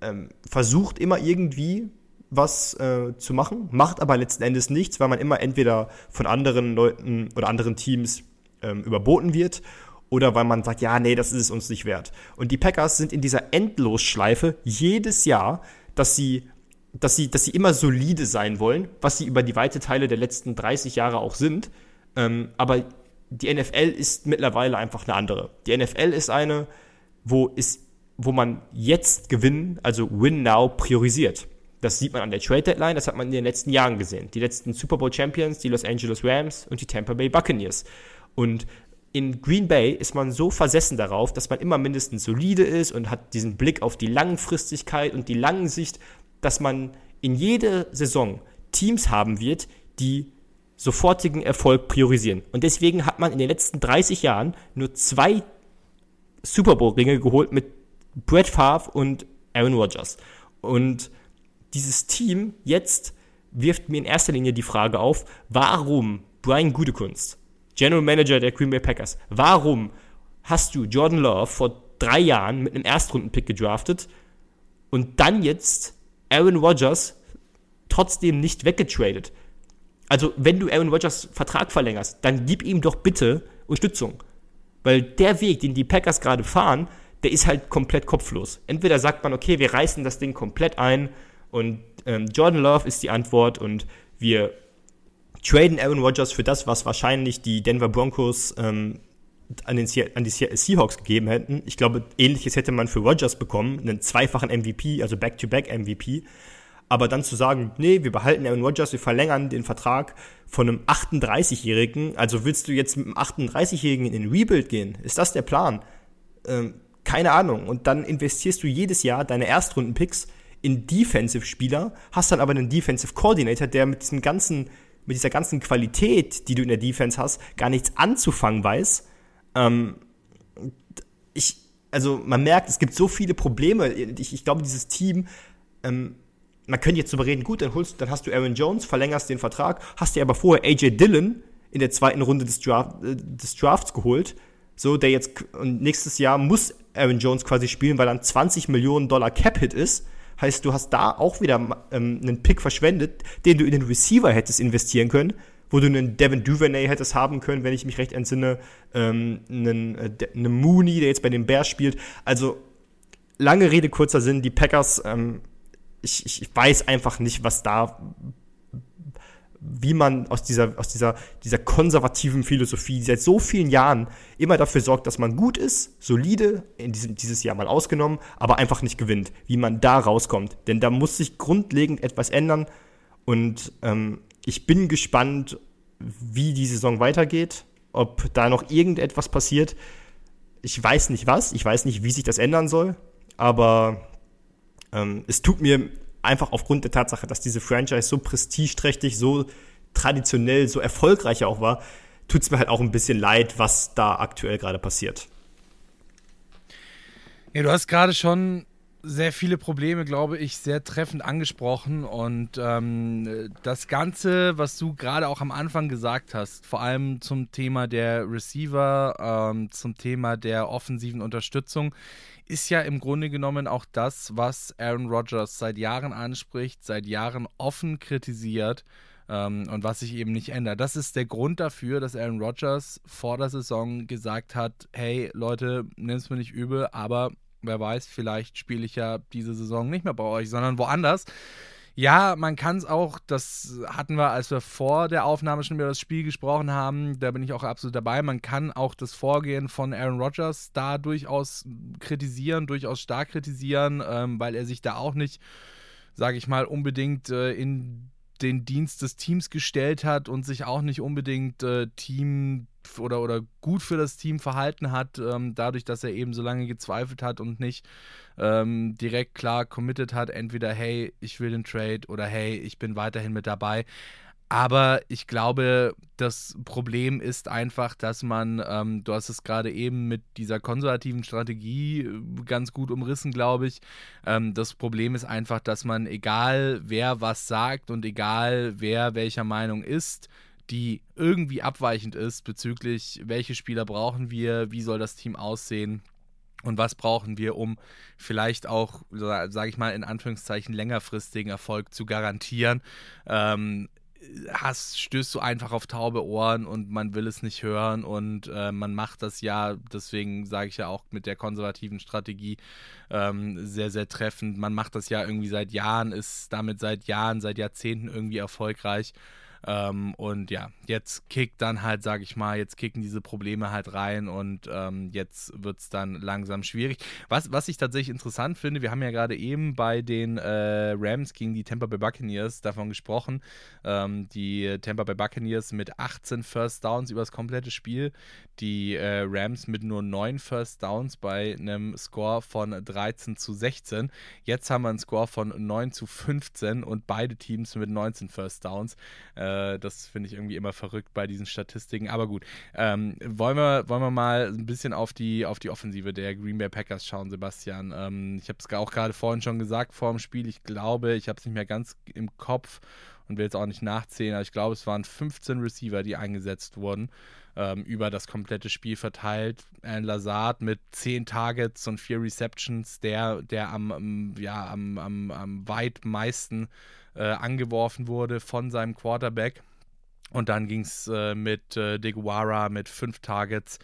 ähm, versucht immer irgendwie was äh, zu machen, macht aber letzten Endes nichts, weil man immer entweder von anderen Leuten oder anderen Teams ähm, überboten wird oder weil man sagt, ja, nee, das ist es uns nicht wert. Und die Packers sind in dieser Endlosschleife jedes Jahr, dass sie dass sie, dass sie immer solide sein wollen, was sie über die weite Teile der letzten 30 Jahre auch sind. Ähm, aber die NFL ist mittlerweile einfach eine andere. Die NFL ist eine, wo, ist, wo man jetzt gewinnen, also Win Now, priorisiert. Das sieht man an der Trade Deadline, das hat man in den letzten Jahren gesehen. Die letzten Super Bowl Champions, die Los Angeles Rams und die Tampa Bay Buccaneers. Und in Green Bay ist man so versessen darauf, dass man immer mindestens solide ist und hat diesen Blick auf die Langfristigkeit und die langen Sicht, dass man in jeder Saison Teams haben wird, die sofortigen Erfolg priorisieren. Und deswegen hat man in den letzten 30 Jahren nur zwei Super Bowl-Ringe geholt mit Brett Favre und Aaron Rodgers. Und dieses Team jetzt wirft mir in erster Linie die Frage auf, warum Brian Gudekunst, General Manager der Green Bay Packers, warum hast du Jordan Love vor drei Jahren mit einem Erstrundenpick gedraftet und dann jetzt Aaron Rodgers trotzdem nicht weggetradet? Also, wenn du Aaron Rodgers Vertrag verlängerst, dann gib ihm doch bitte Unterstützung. Weil der Weg, den die Packers gerade fahren, der ist halt komplett kopflos. Entweder sagt man, okay, wir reißen das Ding komplett ein und ähm, Jordan Love ist die Antwort und wir traden Aaron Rodgers für das, was wahrscheinlich die Denver Broncos ähm, an, den, an die Seahawks gegeben hätten. Ich glaube, ähnliches hätte man für Rodgers bekommen, einen zweifachen MVP, also Back-to-Back-MVP. Aber dann zu sagen, nee, wir behalten Aaron Rodgers, wir verlängern den Vertrag von einem 38-Jährigen. Also willst du jetzt mit einem 38-Jährigen in den Rebuild gehen? Ist das der Plan? Ähm, keine Ahnung. Und dann investierst du jedes Jahr deine Erstrunden-Picks in Defensive-Spieler, hast dann aber einen Defensive Coordinator, der mit diesem ganzen, mit dieser ganzen Qualität, die du in der Defense hast, gar nichts anzufangen weiß. Ähm, ich, also man merkt, es gibt so viele Probleme. Ich, ich glaube, dieses Team, ähm, man könnte jetzt darüber reden, gut, dann holst, dann hast du Aaron Jones, verlängerst den Vertrag, hast dir aber vorher AJ Dillon in der zweiten Runde des, Draft, äh, des Drafts geholt, so der jetzt und nächstes Jahr muss Aaron Jones quasi spielen, weil dann 20 Millionen Dollar Cap-Hit ist. Heißt, du hast da auch wieder ähm, einen Pick verschwendet, den du in den Receiver hättest investieren können, wo du einen Devin Duvernay hättest haben können, wenn ich mich recht entsinne, ähm, einen, äh, einen Mooney, der jetzt bei den Bears spielt. Also lange Rede, kurzer Sinn, die Packers, ähm, ich, ich weiß einfach nicht, was da wie man aus dieser, aus dieser, dieser konservativen Philosophie, die seit so vielen Jahren immer dafür sorgt, dass man gut ist, solide, in diesem, dieses Jahr mal ausgenommen, aber einfach nicht gewinnt, wie man da rauskommt. Denn da muss sich grundlegend etwas ändern und ähm, ich bin gespannt, wie die Saison weitergeht, ob da noch irgendetwas passiert. Ich weiß nicht was, ich weiß nicht, wie sich das ändern soll, aber ähm, es tut mir einfach aufgrund der Tatsache, dass diese Franchise so prestigeträchtig, so traditionell, so erfolgreich auch war, tut es mir halt auch ein bisschen leid, was da aktuell gerade passiert. Ja, du hast gerade schon sehr viele Probleme, glaube ich, sehr treffend angesprochen. Und ähm, das Ganze, was du gerade auch am Anfang gesagt hast, vor allem zum Thema der Receiver, ähm, zum Thema der offensiven Unterstützung, ist ja im Grunde genommen auch das, was Aaron Rodgers seit Jahren anspricht, seit Jahren offen kritisiert ähm, und was sich eben nicht ändert. Das ist der Grund dafür, dass Aaron Rodgers vor der Saison gesagt hat, hey Leute, nimm's mir nicht übel, aber wer weiß, vielleicht spiele ich ja diese Saison nicht mehr bei euch, sondern woanders. Ja, man kann es auch, das hatten wir, als wir vor der Aufnahme schon über das Spiel gesprochen haben, da bin ich auch absolut dabei. Man kann auch das Vorgehen von Aaron Rodgers da durchaus kritisieren, durchaus stark kritisieren, ähm, weil er sich da auch nicht, sage ich mal, unbedingt äh, in den Dienst des Teams gestellt hat und sich auch nicht unbedingt äh, Team oder, oder gut für das Team verhalten hat, ähm, dadurch, dass er eben so lange gezweifelt hat und nicht ähm, direkt klar committed hat, entweder hey, ich will den Trade oder hey, ich bin weiterhin mit dabei. Aber ich glaube, das Problem ist einfach, dass man, ähm, du hast es gerade eben mit dieser konservativen Strategie äh, ganz gut umrissen, glaube ich. Ähm, das Problem ist einfach, dass man, egal wer was sagt und egal wer welcher Meinung ist, die irgendwie abweichend ist bezüglich, welche Spieler brauchen wir, wie soll das Team aussehen, und was brauchen wir, um vielleicht auch, sage ich mal, in Anführungszeichen längerfristigen Erfolg zu garantieren? Ähm, hast, stößt du einfach auf taube Ohren und man will es nicht hören und äh, man macht das ja, deswegen sage ich ja auch mit der konservativen Strategie ähm, sehr, sehr treffend. Man macht das ja irgendwie seit Jahren, ist damit seit Jahren, seit Jahrzehnten irgendwie erfolgreich. Ähm, und ja, jetzt kickt dann halt, sag ich mal, jetzt kicken diese Probleme halt rein und ähm, jetzt wird es dann langsam schwierig. Was, was ich tatsächlich interessant finde, wir haben ja gerade eben bei den äh, Rams gegen die Tampa Bay Buccaneers davon gesprochen. Ähm, die Tampa Bay Buccaneers mit 18 First Downs über das komplette Spiel, die äh, Rams mit nur 9 First Downs bei einem Score von 13 zu 16. Jetzt haben wir einen Score von 9 zu 15 und beide Teams mit 19 First Downs. Äh, äh, das finde ich irgendwie immer verrückt bei diesen Statistiken. Aber gut, ähm, wollen, wir, wollen wir mal ein bisschen auf die, auf die Offensive der Green Bay Packers schauen, Sebastian. Ähm, ich habe es auch gerade vorhin schon gesagt vor dem Spiel. Ich glaube, ich habe es nicht mehr ganz im Kopf und will jetzt auch nicht nachzählen, aber ich glaube, es waren 15 Receiver, die eingesetzt wurden ähm, über das komplette Spiel verteilt. Alan Lazard mit 10 Targets und 4 Receptions, der, der am, ja, am, am, am weit meisten äh, angeworfen wurde von seinem Quarterback. Und dann ging es äh, mit äh, Deguara mit fünf Targets,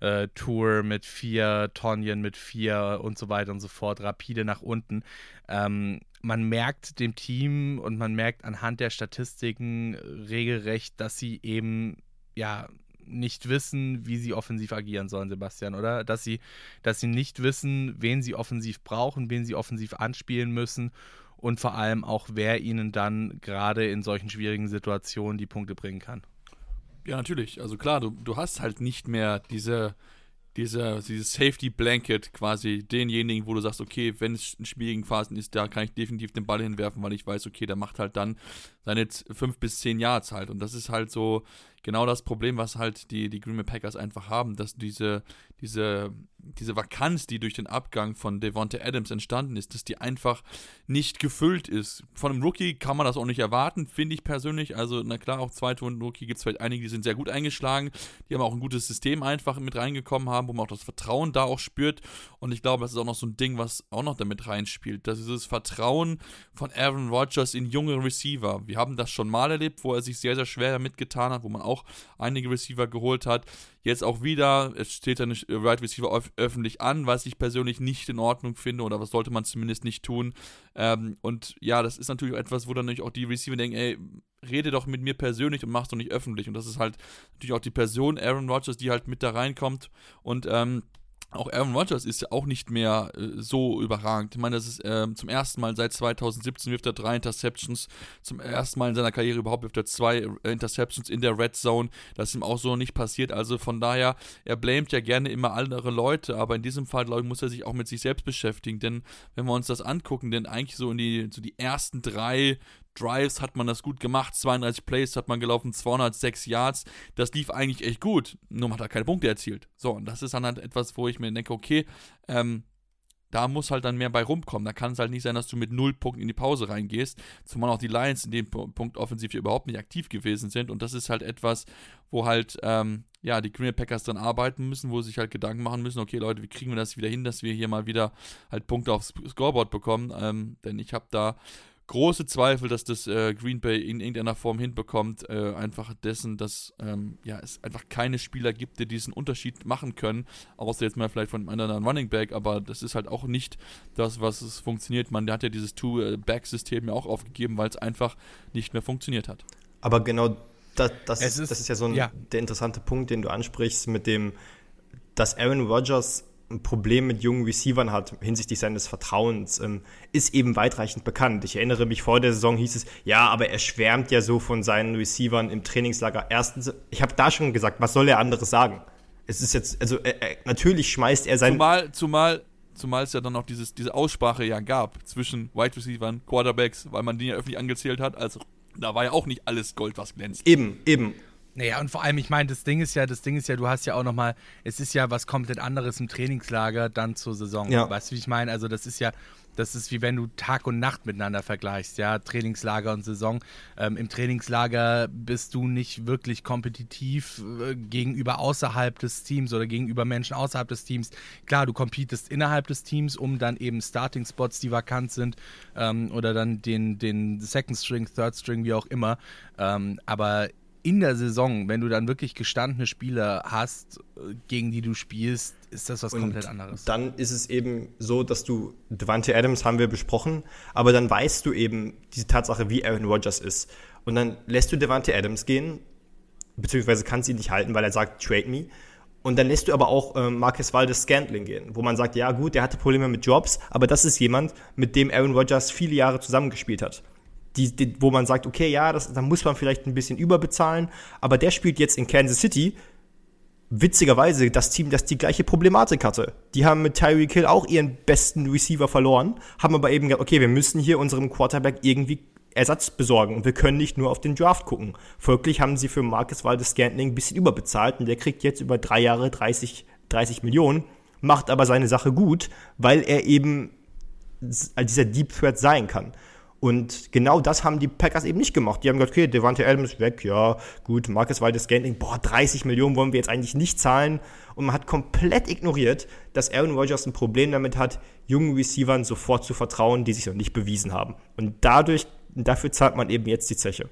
äh, Tour mit vier, Tonyan mit vier und so weiter und so fort, rapide nach unten. Ähm, man merkt dem Team und man merkt anhand der Statistiken regelrecht, dass sie eben ja nicht wissen, wie sie offensiv agieren sollen, Sebastian, oder? Dass sie, dass sie nicht wissen, wen sie offensiv brauchen, wen sie offensiv anspielen müssen und vor allem auch, wer ihnen dann gerade in solchen schwierigen Situationen die Punkte bringen kann. Ja, natürlich. Also klar, du, du hast halt nicht mehr diese, diese, dieses Safety Blanket quasi, denjenigen, wo du sagst, okay, wenn es in schwierigen Phasen ist, da kann ich definitiv den Ball hinwerfen, weil ich weiß, okay, der macht halt dann seine fünf bis zehn Yards halt. Und das ist halt so genau das Problem, was halt die, die Green Bay Packers einfach haben, dass diese, diese, diese Vakanz, die durch den Abgang von Devonta Adams entstanden ist, dass die einfach nicht gefüllt ist. Von einem Rookie kann man das auch nicht erwarten, finde ich persönlich. Also, na klar, auch Zweitrunden-Rookie gibt es vielleicht einige, die sind sehr gut eingeschlagen, die haben auch ein gutes System einfach mit reingekommen haben, wo man auch das Vertrauen da auch spürt. Und ich glaube, das ist auch noch so ein Ding, was auch noch damit reinspielt. Das ist das Vertrauen von Aaron Rodgers in junge Receiver. Wir haben das schon mal erlebt, wo er sich sehr, sehr schwer damit getan hat, wo man auch einige Receiver geholt hat. Jetzt auch wieder, es steht dann nicht Right Receiver öf öffentlich an, was ich persönlich nicht in Ordnung finde oder was sollte man zumindest nicht tun. Ähm, und ja, das ist natürlich etwas, wo dann natürlich auch die Receiver denken, ey, rede doch mit mir persönlich und mach's doch nicht öffentlich. Und das ist halt natürlich auch die Person Aaron Rodgers, die halt mit da reinkommt und ähm, auch Aaron Rodgers ist ja auch nicht mehr äh, so überragend. Ich meine, das ist äh, zum ersten Mal seit 2017 wirft er drei Interceptions. Zum ersten Mal in seiner Karriere überhaupt wirft er zwei äh, Interceptions in der Red Zone. Das ist ihm auch so nicht passiert. Also von daher, er blamet ja gerne immer andere Leute, aber in diesem Fall, glaube ich, muss er sich auch mit sich selbst beschäftigen. Denn wenn wir uns das angucken, denn eigentlich so in die, so die ersten drei Drives hat man das gut gemacht, 32 Plays hat man gelaufen, 206 Yards. Das lief eigentlich echt gut, nur man hat er keine Punkte erzielt. So, und das ist dann halt etwas, wo ich mir denke, okay, ähm, da muss halt dann mehr bei rumkommen. Da kann es halt nicht sein, dass du mit null Punkten in die Pause reingehst, zumal auch die Lions in dem Punkt offensiv überhaupt nicht aktiv gewesen sind. Und das ist halt etwas, wo halt, ähm, ja, die Green Packers dann arbeiten müssen, wo sie sich halt Gedanken machen müssen, okay, Leute, wie kriegen wir das wieder hin, dass wir hier mal wieder halt Punkte aufs Scoreboard bekommen. Ähm, denn ich habe da große Zweifel, dass das äh, Green Bay in irgendeiner Form hinbekommt, äh, einfach dessen, dass ähm, ja, es einfach keine Spieler gibt, die diesen Unterschied machen können, außer jetzt mal vielleicht von einem anderen Running Back, aber das ist halt auch nicht das, was es funktioniert. Man der hat ja dieses Two-Back-System ja auch aufgegeben, weil es einfach nicht mehr funktioniert hat. Aber genau das, das, ist, das ist ja so ein, ja. der interessante Punkt, den du ansprichst, mit dem, dass Aaron Rodgers ein Problem mit jungen Receivern hat hinsichtlich seines Vertrauens, ähm, ist eben weitreichend bekannt. Ich erinnere mich, vor der Saison hieß es, ja, aber er schwärmt ja so von seinen Receivern im Trainingslager. Erstens, ich habe da schon gesagt, was soll er anderes sagen? Es ist jetzt, also äh, natürlich schmeißt er sein. Zumal, zumal, zumal es ja dann noch dieses, diese Aussprache ja gab zwischen Wide Receivern, Quarterbacks, weil man die ja öffentlich angezählt hat. Also da war ja auch nicht alles Gold, was glänzt. Eben, eben. Naja, und vor allem, ich meine, das Ding ist ja, das Ding ist ja, du hast ja auch nochmal, es ist ja was komplett anderes im Trainingslager dann zur Saison. Ja. Weißt du, wie ich meine? Also das ist ja, das ist wie wenn du Tag und Nacht miteinander vergleichst, ja, Trainingslager und Saison. Ähm, Im Trainingslager bist du nicht wirklich kompetitiv äh, gegenüber außerhalb des Teams oder gegenüber Menschen außerhalb des Teams. Klar, du competest innerhalb des Teams, um dann eben Starting-Spots, die vakant sind, ähm, oder dann den, den Second String, Third String, wie auch immer. Ähm, aber in der Saison, wenn du dann wirklich gestandene Spieler hast, äh, gegen die du spielst, ist das was Und komplett anderes. Dann ist es eben so, dass du, Devante Adams haben wir besprochen, aber dann weißt du eben diese Tatsache, wie Aaron Rodgers ist. Und dann lässt du Devante Adams gehen, beziehungsweise kannst ihn nicht halten, weil er sagt, trade me. Und dann lässt du aber auch ähm, Marcus Valdes Scantling gehen, wo man sagt, ja gut, der hatte Probleme mit Jobs, aber das ist jemand, mit dem Aaron Rodgers viele Jahre zusammengespielt hat. Die, die, wo man sagt, okay, ja, das, da muss man vielleicht ein bisschen überbezahlen, aber der spielt jetzt in Kansas City, witzigerweise das Team, das die gleiche Problematik hatte. Die haben mit Tyreek Hill auch ihren besten Receiver verloren, haben aber eben gesagt, okay, wir müssen hier unserem Quarterback irgendwie Ersatz besorgen und wir können nicht nur auf den Draft gucken. Folglich haben sie für Marcus Valdes Scantling ein bisschen überbezahlt und der kriegt jetzt über drei Jahre 30, 30 Millionen, macht aber seine Sache gut, weil er eben dieser Deep Threat sein kann. Und genau das haben die Packers eben nicht gemacht. Die haben gesagt, okay, Devante Adams weg, ja, gut, Marcus Waldes Scantling, boah, 30 Millionen wollen wir jetzt eigentlich nicht zahlen. Und man hat komplett ignoriert, dass Aaron Rodgers ein Problem damit hat, jungen Receivern sofort zu vertrauen, die sich noch nicht bewiesen haben. Und dadurch, dafür zahlt man eben jetzt die Zeche.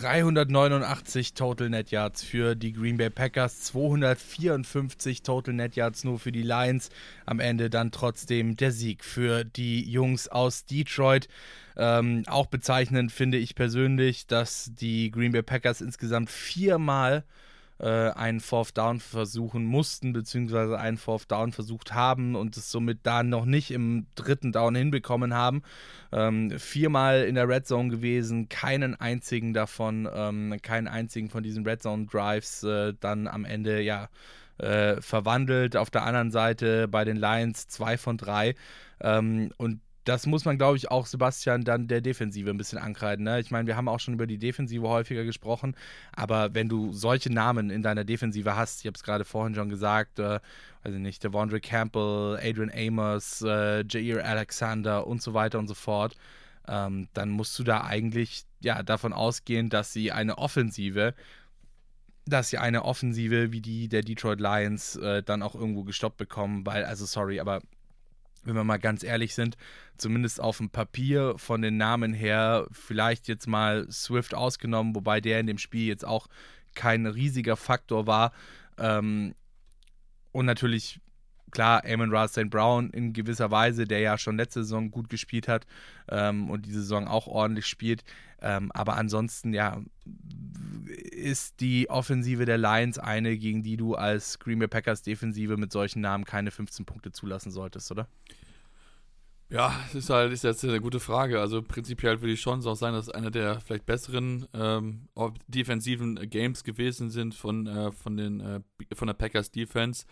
389 Total Net Yards für die Green Bay Packers, 254 Total Net Yards nur für die Lions. Am Ende dann trotzdem der Sieg für die Jungs aus Detroit. Ähm, auch bezeichnend finde ich persönlich, dass die Green Bay Packers insgesamt viermal äh, einen Fourth Down versuchen mussten, beziehungsweise einen Fourth Down versucht haben und es somit da noch nicht im dritten Down hinbekommen haben. Ähm, viermal in der Red Zone gewesen, keinen einzigen davon, ähm, keinen einzigen von diesen Red Zone Drives äh, dann am Ende, ja, äh, verwandelt. Auf der anderen Seite bei den Lions zwei von drei. Ähm, und das muss man, glaube ich, auch Sebastian dann der Defensive ein bisschen ankreiden. Ne? Ich meine, wir haben auch schon über die Defensive häufiger gesprochen, aber wenn du solche Namen in deiner Defensive hast, ich habe es gerade vorhin schon gesagt, äh, weiß ich nicht, Devondre Campbell, Adrian Amos, äh, Jair Alexander und so weiter und so fort, ähm, dann musst du da eigentlich ja davon ausgehen, dass sie eine Offensive dass sie eine Offensive wie die der Detroit Lions äh, dann auch irgendwo gestoppt bekommen, weil, also sorry, aber wenn wir mal ganz ehrlich sind, zumindest auf dem Papier von den Namen her, vielleicht jetzt mal Swift ausgenommen, wobei der in dem Spiel jetzt auch kein riesiger Faktor war. Ähm, und natürlich, klar, Amon Ra St. Brown in gewisser Weise, der ja schon letzte Saison gut gespielt hat ähm, und diese Saison auch ordentlich spielt. Ähm, aber ansonsten, ja, ist die Offensive der Lions eine, gegen die du als Green Bay Packers Defensive mit solchen Namen keine 15 Punkte zulassen solltest, oder? Ja, das ist halt ist jetzt eine gute Frage. Also prinzipiell würde ich schon auch sagen, dass einer der vielleicht besseren ähm, defensiven Games gewesen sind von, äh, von, den, äh, von der Packers Defense.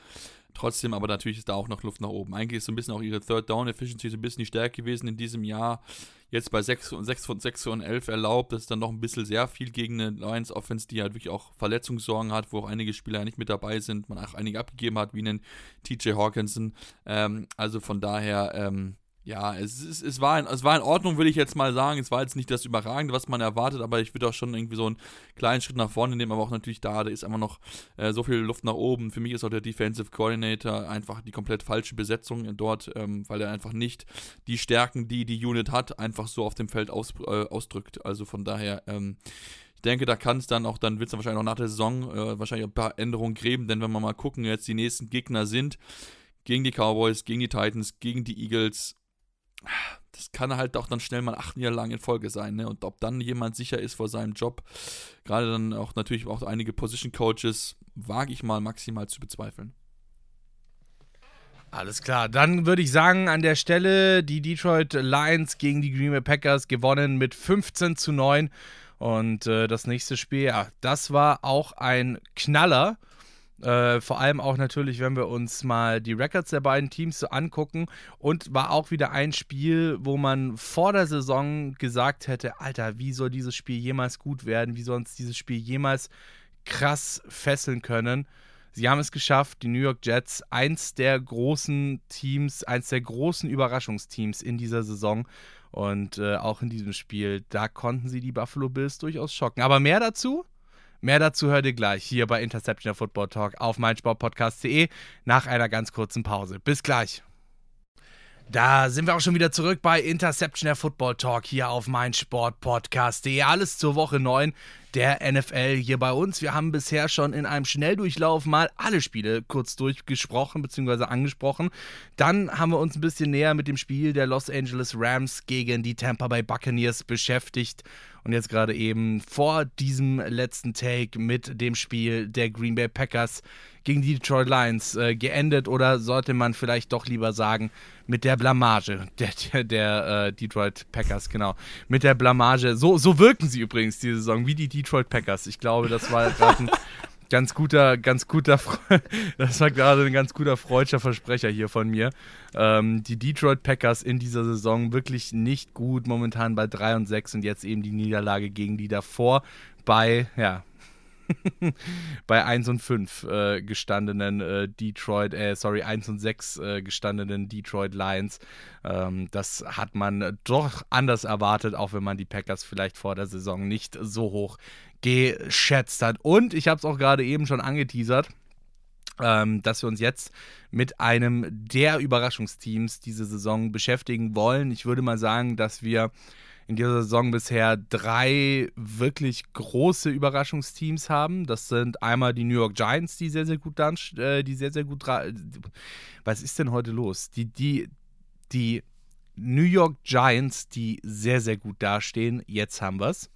Trotzdem aber natürlich ist da auch noch Luft nach oben. Eigentlich ist so ein bisschen auch ihre Third Down Efficiency so ein bisschen die Stärke gewesen in diesem Jahr. Jetzt bei 6 und 6 von 6 und 11 erlaubt. Das ist dann noch ein bisschen sehr viel gegen eine Lions Offense, die halt wirklich auch Verletzungssorgen hat, wo auch einige Spieler ja nicht mit dabei sind, man auch einige abgegeben hat, wie einen TJ Hawkinson. Ähm, also von daher, ähm, ja, es, ist, es, war in, es war in Ordnung, würde ich jetzt mal sagen. Es war jetzt nicht das Überragende, was man erwartet, aber ich würde auch schon irgendwie so einen kleinen Schritt nach vorne nehmen, aber auch natürlich da, da ist einfach noch äh, so viel Luft nach oben. Für mich ist auch der Defensive Coordinator einfach die komplett falsche Besetzung dort, ähm, weil er einfach nicht die Stärken, die die Unit hat, einfach so auf dem Feld aus, äh, ausdrückt. Also von daher, ähm, ich denke, da kann es dann auch, dann wird es wahrscheinlich auch nach der Saison äh, wahrscheinlich ein paar Änderungen geben, denn wenn wir mal gucken, jetzt die nächsten Gegner sind, gegen die Cowboys, gegen die Titans, gegen die Eagles, das kann halt auch dann schnell mal acht Jahre lang in Folge sein, ne? Und ob dann jemand sicher ist vor seinem Job, gerade dann auch natürlich auch einige Position Coaches, wage ich mal maximal zu bezweifeln. Alles klar, dann würde ich sagen, an der Stelle die Detroit Lions gegen die Green Bay Packers gewonnen mit 15 zu 9. Und äh, das nächste Spiel, ja, das war auch ein Knaller. Äh, vor allem auch natürlich, wenn wir uns mal die Records der beiden Teams so angucken. Und war auch wieder ein Spiel, wo man vor der Saison gesagt hätte: Alter, wie soll dieses Spiel jemals gut werden? Wie soll uns dieses Spiel jemals krass fesseln können? Sie haben es geschafft, die New York Jets, eins der großen Teams, eins der großen Überraschungsteams in dieser Saison. Und äh, auch in diesem Spiel, da konnten sie die Buffalo Bills durchaus schocken. Aber mehr dazu, mehr dazu hört ihr gleich hier bei Interception Football Talk auf meinsportpodcast.de nach einer ganz kurzen Pause. Bis gleich. Da sind wir auch schon wieder zurück bei Interception der Football Talk hier auf meinsportpodcast.de. Alles zur Woche 9 der NFL hier bei uns. Wir haben bisher schon in einem Schnelldurchlauf mal alle Spiele kurz durchgesprochen bzw. angesprochen. Dann haben wir uns ein bisschen näher mit dem Spiel der Los Angeles Rams gegen die Tampa Bay Buccaneers beschäftigt und jetzt gerade eben vor diesem letzten Take mit dem Spiel der Green Bay Packers gegen die Detroit Lions äh, geendet oder sollte man vielleicht doch lieber sagen mit der Blamage der, der, der äh, Detroit Packers, genau. Mit der Blamage, so, so wirken sie übrigens diese Saison, wie die Detroit Packers. Ich glaube, das war gerade ein ganz guter, ganz guter, das war gerade ein ganz guter freudscher Versprecher hier von mir. Ähm, die Detroit Packers in dieser Saison wirklich nicht gut, momentan bei 3 und 6 und jetzt eben die Niederlage gegen die davor bei, ja, bei 1 und 5 äh, gestandenen äh, Detroit, äh, sorry, 1 und 6 äh, gestandenen Detroit Lions. Ähm, das hat man doch anders erwartet, auch wenn man die Packers vielleicht vor der Saison nicht so hoch geschätzt hat. Und ich habe es auch gerade eben schon angeteasert. Ähm, dass wir uns jetzt mit einem der Überraschungsteams diese Saison beschäftigen wollen. Ich würde mal sagen, dass wir in dieser Saison bisher drei wirklich große Überraschungsteams haben. Das sind einmal die New York Giants, die sehr, sehr gut dann, äh, die sehr, sehr gut. Was ist denn heute los? Die, die, die New York Giants, die sehr, sehr gut dastehen. Jetzt haben wir es.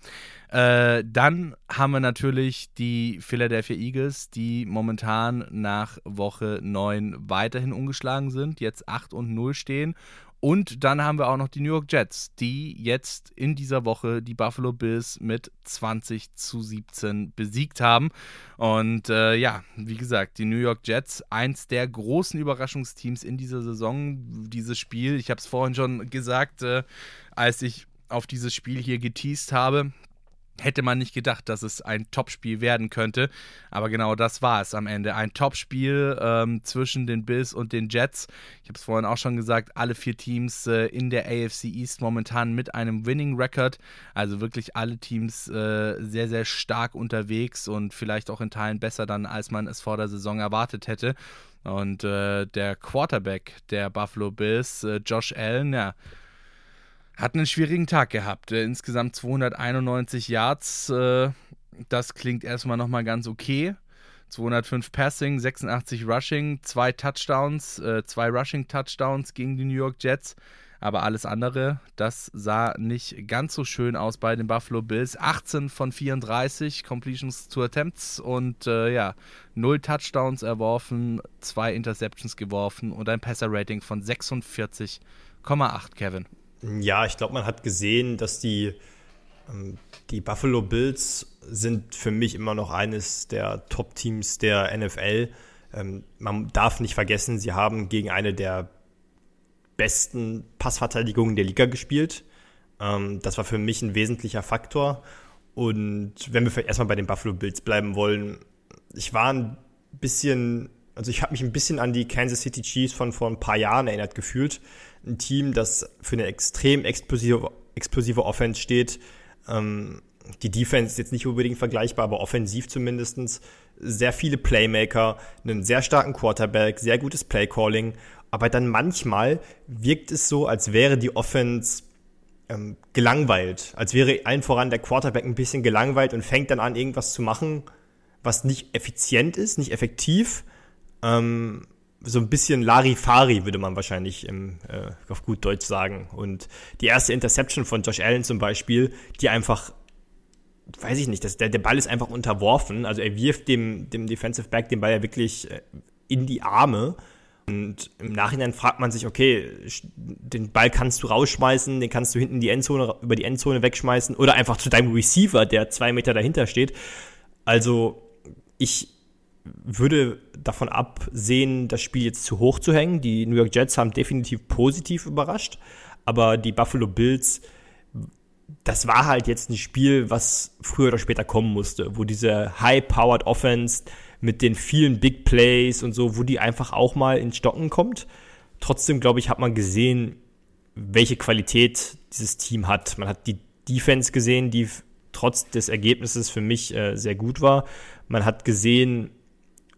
Äh, dann haben wir natürlich die Philadelphia Eagles, die momentan nach Woche 9 weiterhin ungeschlagen sind, jetzt 8 und 0 stehen und dann haben wir auch noch die New York Jets, die jetzt in dieser Woche die Buffalo Bills mit 20 zu 17 besiegt haben. Und äh, ja, wie gesagt, die New York Jets, eins der großen Überraschungsteams in dieser Saison. Dieses Spiel, ich habe es vorhin schon gesagt, äh, als ich auf dieses Spiel hier geteased habe, hätte man nicht gedacht, dass es ein Topspiel werden könnte. Aber genau das war es am Ende. Ein Topspiel ähm, zwischen den Bills und den Jets. Ich habe es vorhin auch schon gesagt, alle vier Teams äh, in der AFC East momentan mit einem Winning Record. Also wirklich alle Teams äh, sehr, sehr stark unterwegs und vielleicht auch in Teilen besser dann, als man es vor der Saison erwartet hätte. Und äh, der Quarterback der Buffalo Bills, äh, Josh Allen, ja, hat einen schwierigen Tag gehabt. Äh, insgesamt 291 Yards. Äh, das klingt erstmal nochmal ganz okay. 205 Passing, 86 Rushing, zwei Touchdowns, äh, zwei Rushing-Touchdowns gegen die New York Jets. Aber alles andere, das sah nicht ganz so schön aus bei den Buffalo Bills. 18 von 34 Completions to Attempts und äh, ja, 0 Touchdowns erworfen, zwei Interceptions geworfen und ein Passer-Rating von 46,8, Kevin. Ja, ich glaube, man hat gesehen, dass die, ähm, die Buffalo Bills sind für mich immer noch eines der Top-Teams der NFL. Ähm, man darf nicht vergessen, sie haben gegen eine der besten Passverteidigungen der Liga gespielt. Ähm, das war für mich ein wesentlicher Faktor. Und wenn wir erstmal bei den Buffalo Bills bleiben wollen, ich war ein bisschen, also ich habe mich ein bisschen an die Kansas City Chiefs von vor ein paar Jahren erinnert gefühlt ein Team, das für eine extrem explosive, explosive Offense steht. Ähm, die Defense ist jetzt nicht unbedingt vergleichbar, aber offensiv zumindest. Sehr viele Playmaker, einen sehr starken Quarterback, sehr gutes Playcalling. Aber dann manchmal wirkt es so, als wäre die Offense ähm, gelangweilt. Als wäre allen voran der Quarterback ein bisschen gelangweilt und fängt dann an, irgendwas zu machen, was nicht effizient ist, nicht effektiv. Ähm, so ein bisschen Larifari, würde man wahrscheinlich im, äh, auf gut Deutsch sagen. Und die erste Interception von Josh Allen zum Beispiel, die einfach, weiß ich nicht, das, der, der Ball ist einfach unterworfen. Also er wirft dem, dem Defensive Back den Ball ja wirklich äh, in die Arme Und im Nachhinein fragt man sich, okay, den Ball kannst du rausschmeißen, den kannst du hinten die Endzone, über die Endzone wegschmeißen oder einfach zu deinem Receiver, der zwei Meter dahinter steht. Also ich würde davon absehen, das Spiel jetzt zu hoch zu hängen. Die New York Jets haben definitiv positiv überrascht, aber die Buffalo Bills, das war halt jetzt ein Spiel, was früher oder später kommen musste, wo diese High-Powered Offense mit den vielen Big Plays und so, wo die einfach auch mal ins Stocken kommt. Trotzdem, glaube ich, hat man gesehen, welche Qualität dieses Team hat. Man hat die Defense gesehen, die trotz des Ergebnisses für mich äh, sehr gut war. Man hat gesehen,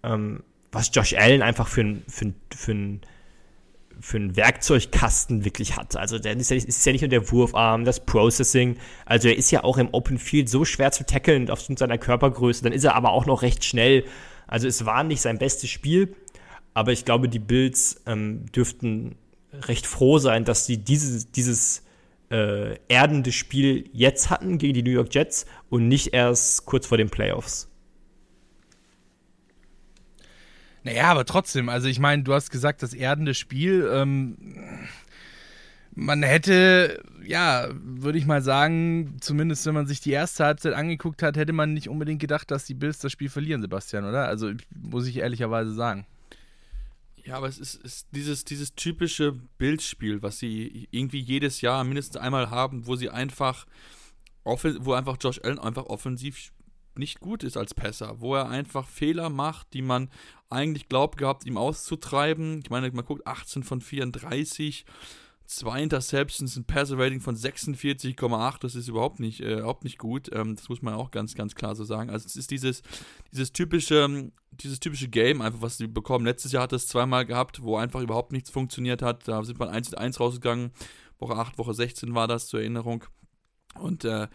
ähm, was Josh Allen einfach für ein, für, für ein für einen Werkzeugkasten wirklich hat. Also der ist ja, ist ja nicht nur der Wurfarm, das Processing. Also er ist ja auch im Open Field so schwer zu tackeln aufgrund seiner Körpergröße. Dann ist er aber auch noch recht schnell. Also es war nicht sein bestes Spiel, aber ich glaube, die Bills ähm, dürften recht froh sein, dass sie dieses, dieses äh, erdende Spiel jetzt hatten gegen die New York Jets und nicht erst kurz vor den Playoffs. Naja, aber trotzdem, also ich meine, du hast gesagt, das erdende Spiel, ähm, man hätte, ja, würde ich mal sagen, zumindest wenn man sich die erste Halbzeit angeguckt hat, hätte man nicht unbedingt gedacht, dass die Bills das Spiel verlieren, Sebastian, oder? Also muss ich ehrlicherweise sagen. Ja, aber es ist, ist dieses, dieses typische Bildspiel, was sie irgendwie jedes Jahr mindestens einmal haben, wo sie einfach, wo einfach Josh Allen einfach offensiv nicht gut ist als Passer, wo er einfach Fehler macht, die man eigentlich glaubt gehabt, ihm auszutreiben. Ich meine, man guckt 18 von 34, zwei Interceptions, ein Passer-Rating von 46,8, das ist überhaupt nicht, äh, überhaupt nicht gut. Ähm, das muss man auch ganz, ganz klar so sagen. Also es ist dieses, dieses typische, dieses typische Game einfach, was sie bekommen. Letztes Jahr hat es zweimal gehabt, wo einfach überhaupt nichts funktioniert hat. Da sind wir 1 1 rausgegangen. Woche 8, Woche 16 war das zur Erinnerung. Und äh,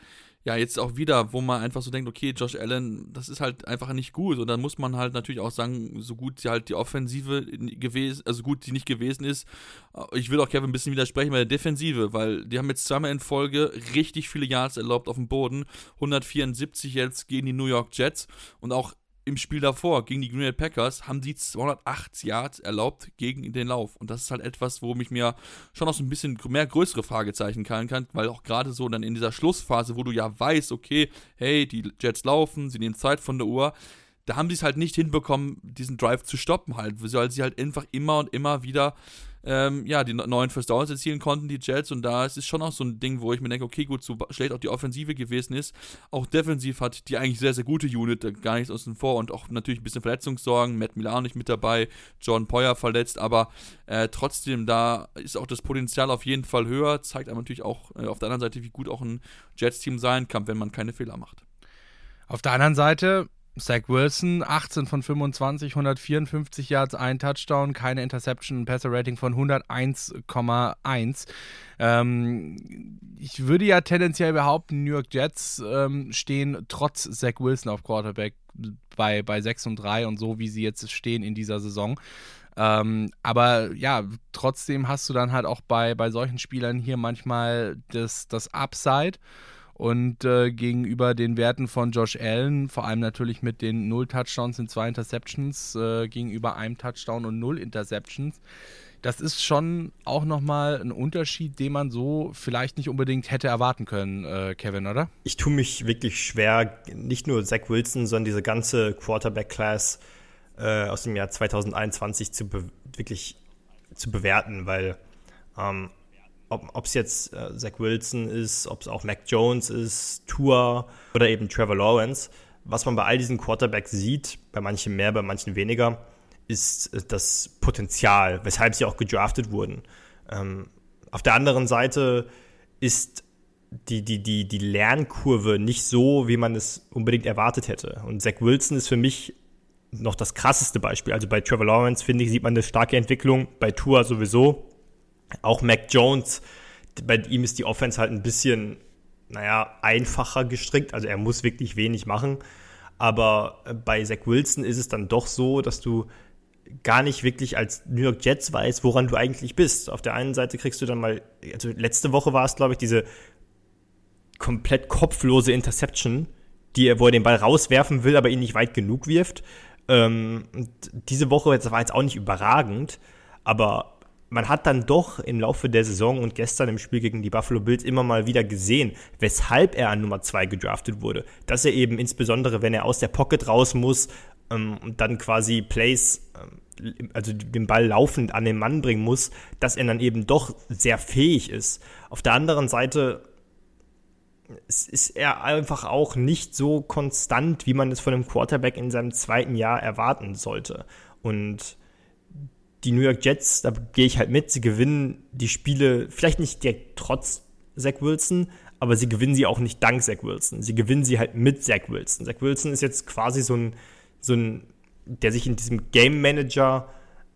ja, jetzt auch wieder, wo man einfach so denkt, okay, Josh Allen, das ist halt einfach nicht gut. Und dann muss man halt natürlich auch sagen, so gut sie halt die Offensive gewesen, also gut sie nicht gewesen ist. Äh, ich will auch Kevin ein bisschen widersprechen bei der Defensive, weil die haben jetzt zweimal in Folge richtig viele Yards erlaubt auf dem Boden. 174 jetzt gegen die New York Jets. Und auch im Spiel davor gegen die Green Bay Packers haben die 208 Yards erlaubt gegen den Lauf. Und das ist halt etwas, wo mich mir schon noch so ein bisschen mehr größere Fragezeichen kallen kann, weil auch gerade so dann in dieser Schlussphase, wo du ja weißt, okay, hey, die Jets laufen, sie nehmen Zeit von der Uhr, da haben sie es halt nicht hinbekommen, diesen Drive zu stoppen halt, weil sie halt einfach immer und immer wieder ähm, ja, die neuen First Downs erzielen konnten, die Jets. Und da ist es schon auch so ein Ding, wo ich mir denke, okay, gut, so schlecht auch die Offensive gewesen ist. Auch defensiv hat die eigentlich sehr, sehr gute Unit, gar nichts außen vor. Und auch natürlich ein bisschen Verletzungssorgen. Matt Milano nicht mit dabei, John Poyer verletzt. Aber äh, trotzdem, da ist auch das Potenzial auf jeden Fall höher. Zeigt aber natürlich auch äh, auf der anderen Seite, wie gut auch ein Jets-Team sein kann, wenn man keine Fehler macht. Auf der anderen Seite, Zach Wilson, 18 von 25, 154 Yards, ein Touchdown, keine Interception, ein Passer-Rating von 101,1. Ähm, ich würde ja tendenziell behaupten, New York Jets ähm, stehen trotz Zach Wilson auf Quarterback bei, bei 6 und 3 und so, wie sie jetzt stehen in dieser Saison. Ähm, aber ja, trotzdem hast du dann halt auch bei, bei solchen Spielern hier manchmal das, das Upside. Und äh, gegenüber den Werten von Josh Allen, vor allem natürlich mit den null Touchdowns und zwei Interceptions, äh, gegenüber einem Touchdown und null Interceptions, das ist schon auch nochmal ein Unterschied, den man so vielleicht nicht unbedingt hätte erwarten können, äh, Kevin, oder? Ich tue mich wirklich schwer, nicht nur Zach Wilson, sondern diese ganze Quarterback-Class äh, aus dem Jahr 2021 zu wirklich zu bewerten, weil ähm, ob es jetzt äh, Zach Wilson ist, ob es auch Mac Jones ist, Tour oder eben Trevor Lawrence, was man bei all diesen Quarterbacks sieht, bei manchen mehr, bei manchen weniger, ist äh, das Potenzial, weshalb sie auch gedraftet wurden. Ähm, auf der anderen Seite ist die, die, die, die Lernkurve nicht so, wie man es unbedingt erwartet hätte. Und Zach Wilson ist für mich noch das krasseste Beispiel. Also bei Trevor Lawrence, finde ich, sieht man eine starke Entwicklung, bei Tour sowieso. Auch Mac Jones, bei ihm ist die Offense halt ein bisschen, naja, einfacher gestrickt. Also er muss wirklich wenig machen. Aber bei Zach Wilson ist es dann doch so, dass du gar nicht wirklich als New York Jets weißt, woran du eigentlich bist. Auf der einen Seite kriegst du dann mal, also letzte Woche war es, glaube ich, diese komplett kopflose Interception, die er, wo er den Ball rauswerfen will, aber ihn nicht weit genug wirft. Ähm, diese Woche das war jetzt auch nicht überragend, Aber man hat dann doch im Laufe der Saison und gestern im Spiel gegen die Buffalo Bills immer mal wieder gesehen, weshalb er an Nummer 2 gedraftet wurde. Dass er eben insbesondere, wenn er aus der Pocket raus muss ähm, und dann quasi Plays, ähm, also den Ball laufend an den Mann bringen muss, dass er dann eben doch sehr fähig ist. Auf der anderen Seite ist er einfach auch nicht so konstant, wie man es von einem Quarterback in seinem zweiten Jahr erwarten sollte. Und die New York Jets, da gehe ich halt mit, sie gewinnen die Spiele vielleicht nicht direkt trotz Zach Wilson, aber sie gewinnen sie auch nicht dank Zach Wilson. Sie gewinnen sie halt mit Zach Wilson. Zach Wilson ist jetzt quasi so ein, so ein der sich in diesem Game Manager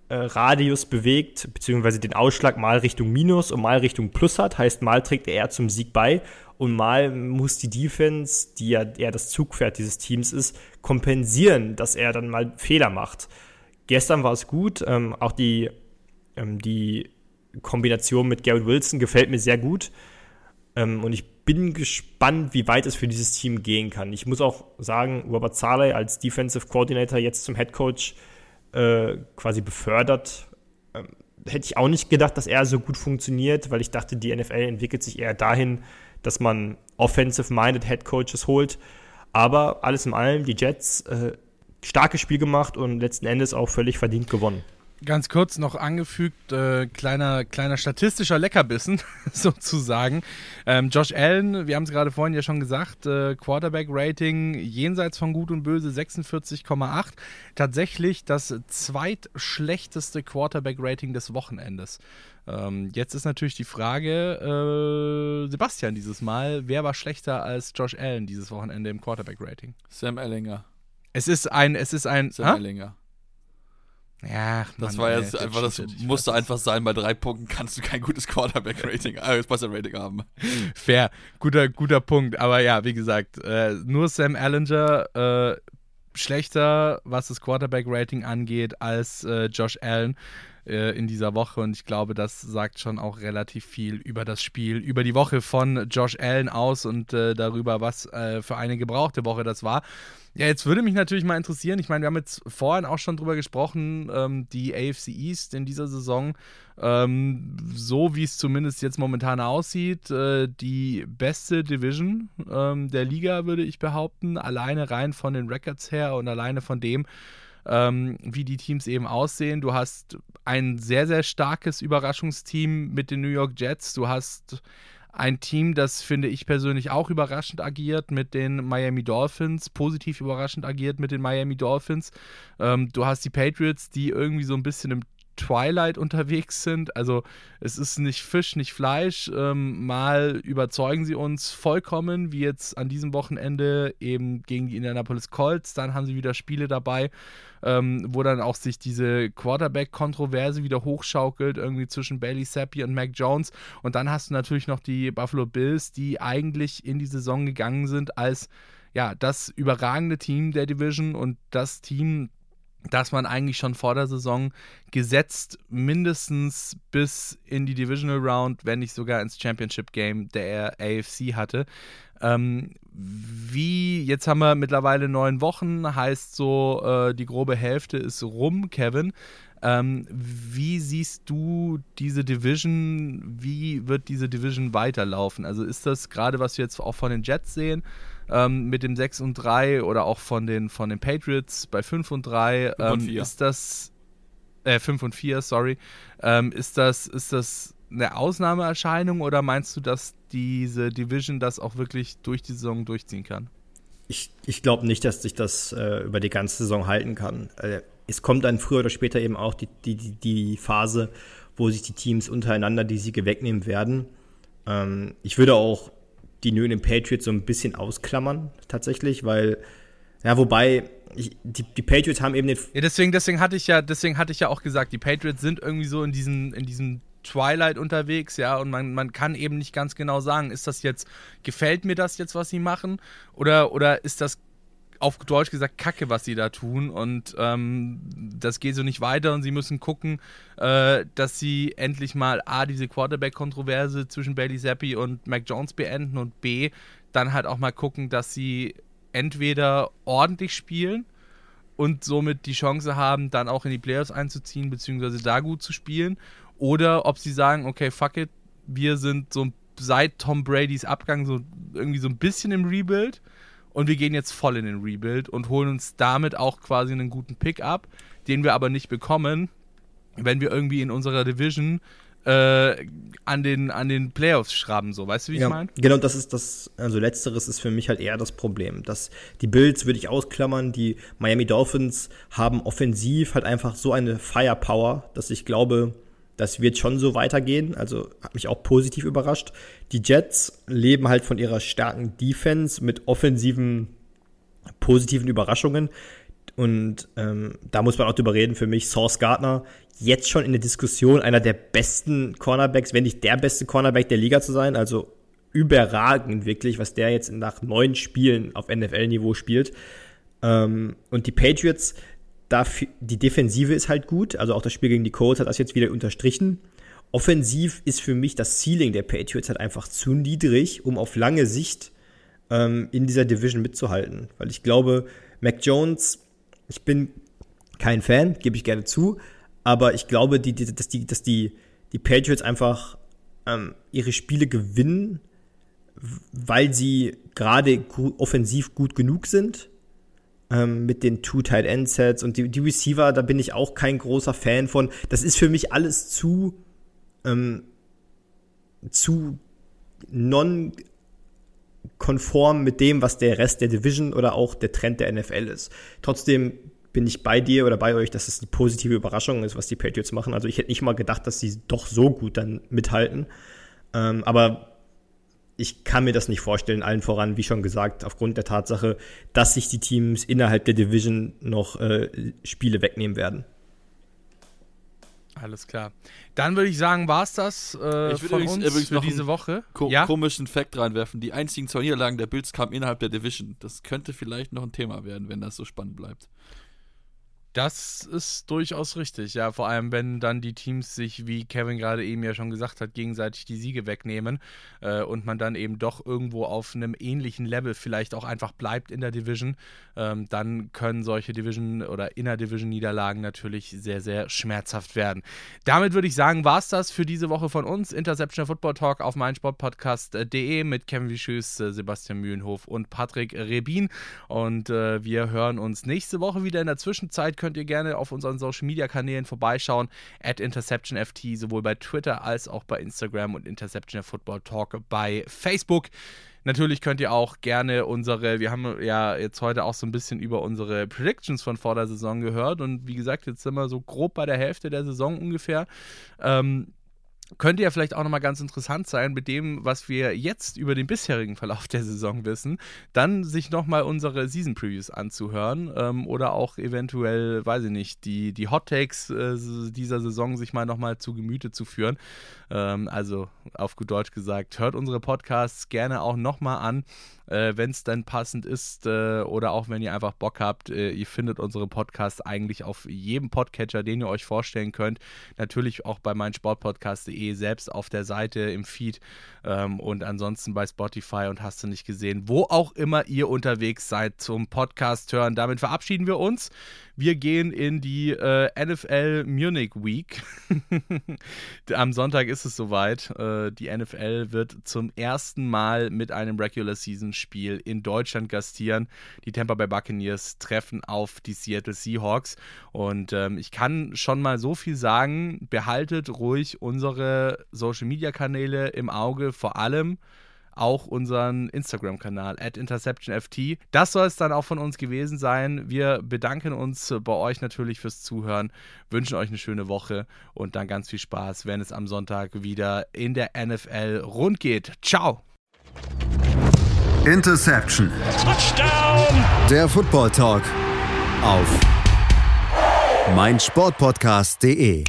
äh, Radius bewegt, beziehungsweise den Ausschlag mal Richtung Minus und mal Richtung Plus hat. Heißt, mal trägt er zum Sieg bei und mal muss die Defense, die ja eher das Zugpferd dieses Teams ist, kompensieren, dass er dann mal Fehler macht. Gestern war es gut. Ähm, auch die, ähm, die Kombination mit Garrett Wilson gefällt mir sehr gut. Ähm, und ich bin gespannt, wie weit es für dieses Team gehen kann. Ich muss auch sagen, Robert Saleh als Defensive Coordinator jetzt zum Head Coach äh, quasi befördert. Ähm, hätte ich auch nicht gedacht, dass er so gut funktioniert, weil ich dachte, die NFL entwickelt sich eher dahin, dass man offensive-minded Head Coaches holt. Aber alles in allem, die Jets äh, starkes Spiel gemacht und letzten Endes auch völlig verdient gewonnen. Ganz kurz noch angefügt, äh, kleiner, kleiner statistischer Leckerbissen sozusagen. Ähm, Josh Allen, wir haben es gerade vorhin ja schon gesagt, äh, Quarterback-Rating jenseits von Gut und Böse 46,8. Tatsächlich das zweitschlechteste Quarterback-Rating des Wochenendes. Ähm, jetzt ist natürlich die Frage, äh, Sebastian dieses Mal, wer war schlechter als Josh Allen dieses Wochenende im Quarterback-Rating? Sam Ellinger. Es ist ein, es ist ein. Sam Ellinger. Ja, das Mann, war jetzt ey, einfach, das musste einfach sein, bei drei Punkten kannst du kein gutes Quarterback-Rating, äh, Rating haben. Fair, guter, guter Punkt. Aber ja, wie gesagt, äh, nur Sam Ellinger äh, schlechter, was das Quarterback-Rating angeht, als äh, Josh Allen äh, in dieser Woche und ich glaube, das sagt schon auch relativ viel über das Spiel, über die Woche von Josh Allen aus und äh, darüber, was äh, für eine gebrauchte Woche das war. Ja, jetzt würde mich natürlich mal interessieren, ich meine, wir haben jetzt vorhin auch schon drüber gesprochen, ähm, die AFC East in dieser Saison, ähm, so wie es zumindest jetzt momentan aussieht, äh, die beste Division ähm, der Liga, würde ich behaupten, alleine rein von den Records her und alleine von dem, ähm, wie die Teams eben aussehen. Du hast ein sehr, sehr starkes Überraschungsteam mit den New York Jets. Du hast ein Team, das finde ich persönlich auch überraschend agiert mit den Miami Dolphins, positiv überraschend agiert mit den Miami Dolphins. Ähm, du hast die Patriots, die irgendwie so ein bisschen im Twilight unterwegs sind. Also es ist nicht Fisch, nicht Fleisch. Ähm, mal überzeugen sie uns vollkommen, wie jetzt an diesem Wochenende eben gegen die Indianapolis Colts. Dann haben sie wieder Spiele dabei, ähm, wo dann auch sich diese Quarterback-Kontroverse wieder hochschaukelt, irgendwie zwischen Bailey Zappi und Mac Jones. Und dann hast du natürlich noch die Buffalo Bills, die eigentlich in die Saison gegangen sind als ja, das überragende Team der Division und das Team, dass man eigentlich schon vor der Saison gesetzt mindestens bis in die Divisional Round, wenn nicht sogar ins Championship Game der AFC hatte. Ähm, wie, jetzt haben wir mittlerweile neun Wochen, heißt so, äh, die grobe Hälfte ist rum, Kevin. Ähm, wie siehst du diese Division? Wie wird diese Division weiterlaufen? Also ist das gerade, was wir jetzt auch von den Jets sehen, ähm, mit dem 6 und 3 oder auch von den, von den Patriots bei 5 und 3, ähm, ist das äh, 5 und 4, sorry, ähm, ist das, ist das eine Ausnahmeerscheinung oder meinst du, dass diese Division das auch wirklich durch die Saison durchziehen kann? Ich, ich glaube nicht, dass sich das äh, über die ganze Saison halten kann. Äh, es kommt dann früher oder später eben auch die, die, die Phase, wo sich die Teams untereinander die Siege wegnehmen werden. Ähm, ich würde auch die New England Patriots so ein bisschen ausklammern, tatsächlich, weil, ja, wobei, ich, die, die Patriots haben eben den. Ja, deswegen, deswegen hatte ich ja, deswegen hatte ich ja auch gesagt, die Patriots sind irgendwie so in diesem, in diesem Twilight unterwegs, ja, und man, man kann eben nicht ganz genau sagen, ist das jetzt, gefällt mir das jetzt, was sie machen, oder, oder ist das auf Deutsch gesagt Kacke, was sie da tun. Und ähm, das geht so nicht weiter. Und sie müssen gucken, äh, dass sie endlich mal A, diese Quarterback-Kontroverse zwischen Bailey Zappi und Mac Jones beenden und B, dann halt auch mal gucken, dass sie entweder ordentlich spielen und somit die Chance haben, dann auch in die Playoffs einzuziehen, beziehungsweise da gut zu spielen. Oder ob sie sagen, okay, fuck it, wir sind so seit Tom Bradys Abgang so irgendwie so ein bisschen im Rebuild und wir gehen jetzt voll in den Rebuild und holen uns damit auch quasi einen guten Pick ab, den wir aber nicht bekommen, wenn wir irgendwie in unserer Division äh, an, den, an den Playoffs schraben, so, weißt du, wie ja, ich meine? Genau, das ist das, also letzteres ist für mich halt eher das Problem. Dass die Bills würde ich ausklammern, die Miami Dolphins haben offensiv halt einfach so eine Firepower, dass ich glaube, das wird schon so weitergehen. Also hat mich auch positiv überrascht. Die Jets leben halt von ihrer starken Defense mit offensiven, positiven Überraschungen. Und ähm, da muss man auch drüber reden, für mich Source Gardner jetzt schon in der Diskussion einer der besten Cornerbacks, wenn nicht der beste Cornerback der Liga zu sein. Also überragend wirklich, was der jetzt nach neun Spielen auf NFL-Niveau spielt. Ähm, und die Patriots, da die Defensive ist halt gut. Also auch das Spiel gegen die Colts hat das jetzt wieder unterstrichen. Offensiv ist für mich das Ceiling der Patriots halt einfach zu niedrig, um auf lange Sicht ähm, in dieser Division mitzuhalten. Weil ich glaube, Mac Jones, ich bin kein Fan, gebe ich gerne zu, aber ich glaube, die, die, dass, die, dass die, die Patriots einfach ähm, ihre Spiele gewinnen, weil sie gerade offensiv gut genug sind. Ähm, mit den Two Tight End Sets und die, die Receiver, da bin ich auch kein großer Fan von. Das ist für mich alles zu, ähm, zu non konform mit dem, was der Rest der Division oder auch der Trend der NFL ist. Trotzdem bin ich bei dir oder bei euch, dass es eine positive Überraschung ist, was die Patriots machen. Also ich hätte nicht mal gedacht, dass sie doch so gut dann mithalten. Ähm, aber ich kann mir das nicht vorstellen, allen voran, wie schon gesagt, aufgrund der Tatsache, dass sich die Teams innerhalb der Division noch äh, Spiele wegnehmen werden. Alles klar. Dann würde ich sagen, war es das äh, ich von übrigens, uns übrigens für diese Woche. Ko ja? komischen Fact reinwerfen. Die einzigen zwei Niederlagen der Bills kamen innerhalb der Division. Das könnte vielleicht noch ein Thema werden, wenn das so spannend bleibt. Das ist durchaus richtig, ja. Vor allem, wenn dann die Teams sich, wie Kevin gerade eben ja schon gesagt hat, gegenseitig die Siege wegnehmen äh, und man dann eben doch irgendwo auf einem ähnlichen Level vielleicht auch einfach bleibt in der Division, ähm, dann können solche Division- oder Inner-Division-Niederlagen natürlich sehr, sehr schmerzhaft werden. Damit würde ich sagen, war es das für diese Woche von uns. Interception Football Talk auf meinsportpodcast.de mit Kevin Wischüs, äh, Sebastian Mühlenhof und Patrick Rebin. Und äh, wir hören uns nächste Woche wieder in der Zwischenzeit könnt ihr gerne auf unseren Social Media Kanälen vorbeischauen. At InterceptionFT, sowohl bei Twitter als auch bei Instagram und Interception Football Talk bei Facebook. Natürlich könnt ihr auch gerne unsere, wir haben ja jetzt heute auch so ein bisschen über unsere Predictions von vor der Saison gehört und wie gesagt, jetzt sind wir so grob bei der Hälfte der Saison ungefähr. Ähm, könnte ja vielleicht auch nochmal ganz interessant sein, mit dem, was wir jetzt über den bisherigen Verlauf der Saison wissen, dann sich nochmal unsere Season Previews anzuhören ähm, oder auch eventuell, weiß ich nicht, die, die Hot Takes äh, dieser Saison sich mal nochmal zu Gemüte zu führen. Ähm, also auf gut Deutsch gesagt, hört unsere Podcasts gerne auch nochmal an äh, wenn es dann passend ist äh, oder auch wenn ihr einfach Bock habt. Äh, ihr findet unsere Podcasts eigentlich auf jedem Podcatcher, den ihr euch vorstellen könnt. Natürlich auch bei meinsportpodcast.de selbst auf der Seite im Feed ähm, und ansonsten bei Spotify und hast du nicht gesehen, wo auch immer ihr unterwegs seid zum Podcast hören. Damit verabschieden wir uns. Wir gehen in die äh, NFL Munich Week. Am Sonntag ist es soweit. Äh, die NFL wird zum ersten Mal mit einem Regular Season Spiel in Deutschland gastieren. Die Tampa Bay Buccaneers treffen auf die Seattle Seahawks. Und ähm, ich kann schon mal so viel sagen: behaltet ruhig unsere Social Media Kanäle im Auge, vor allem auch unseren Instagram-Kanal at InterceptionFT. Das soll es dann auch von uns gewesen sein. Wir bedanken uns bei euch natürlich fürs Zuhören, wünschen euch eine schöne Woche und dann ganz viel Spaß, wenn es am Sonntag wieder in der NFL rund geht. Ciao! Interception. Touchdown! Der Football Talk auf meinsportpodcast.de.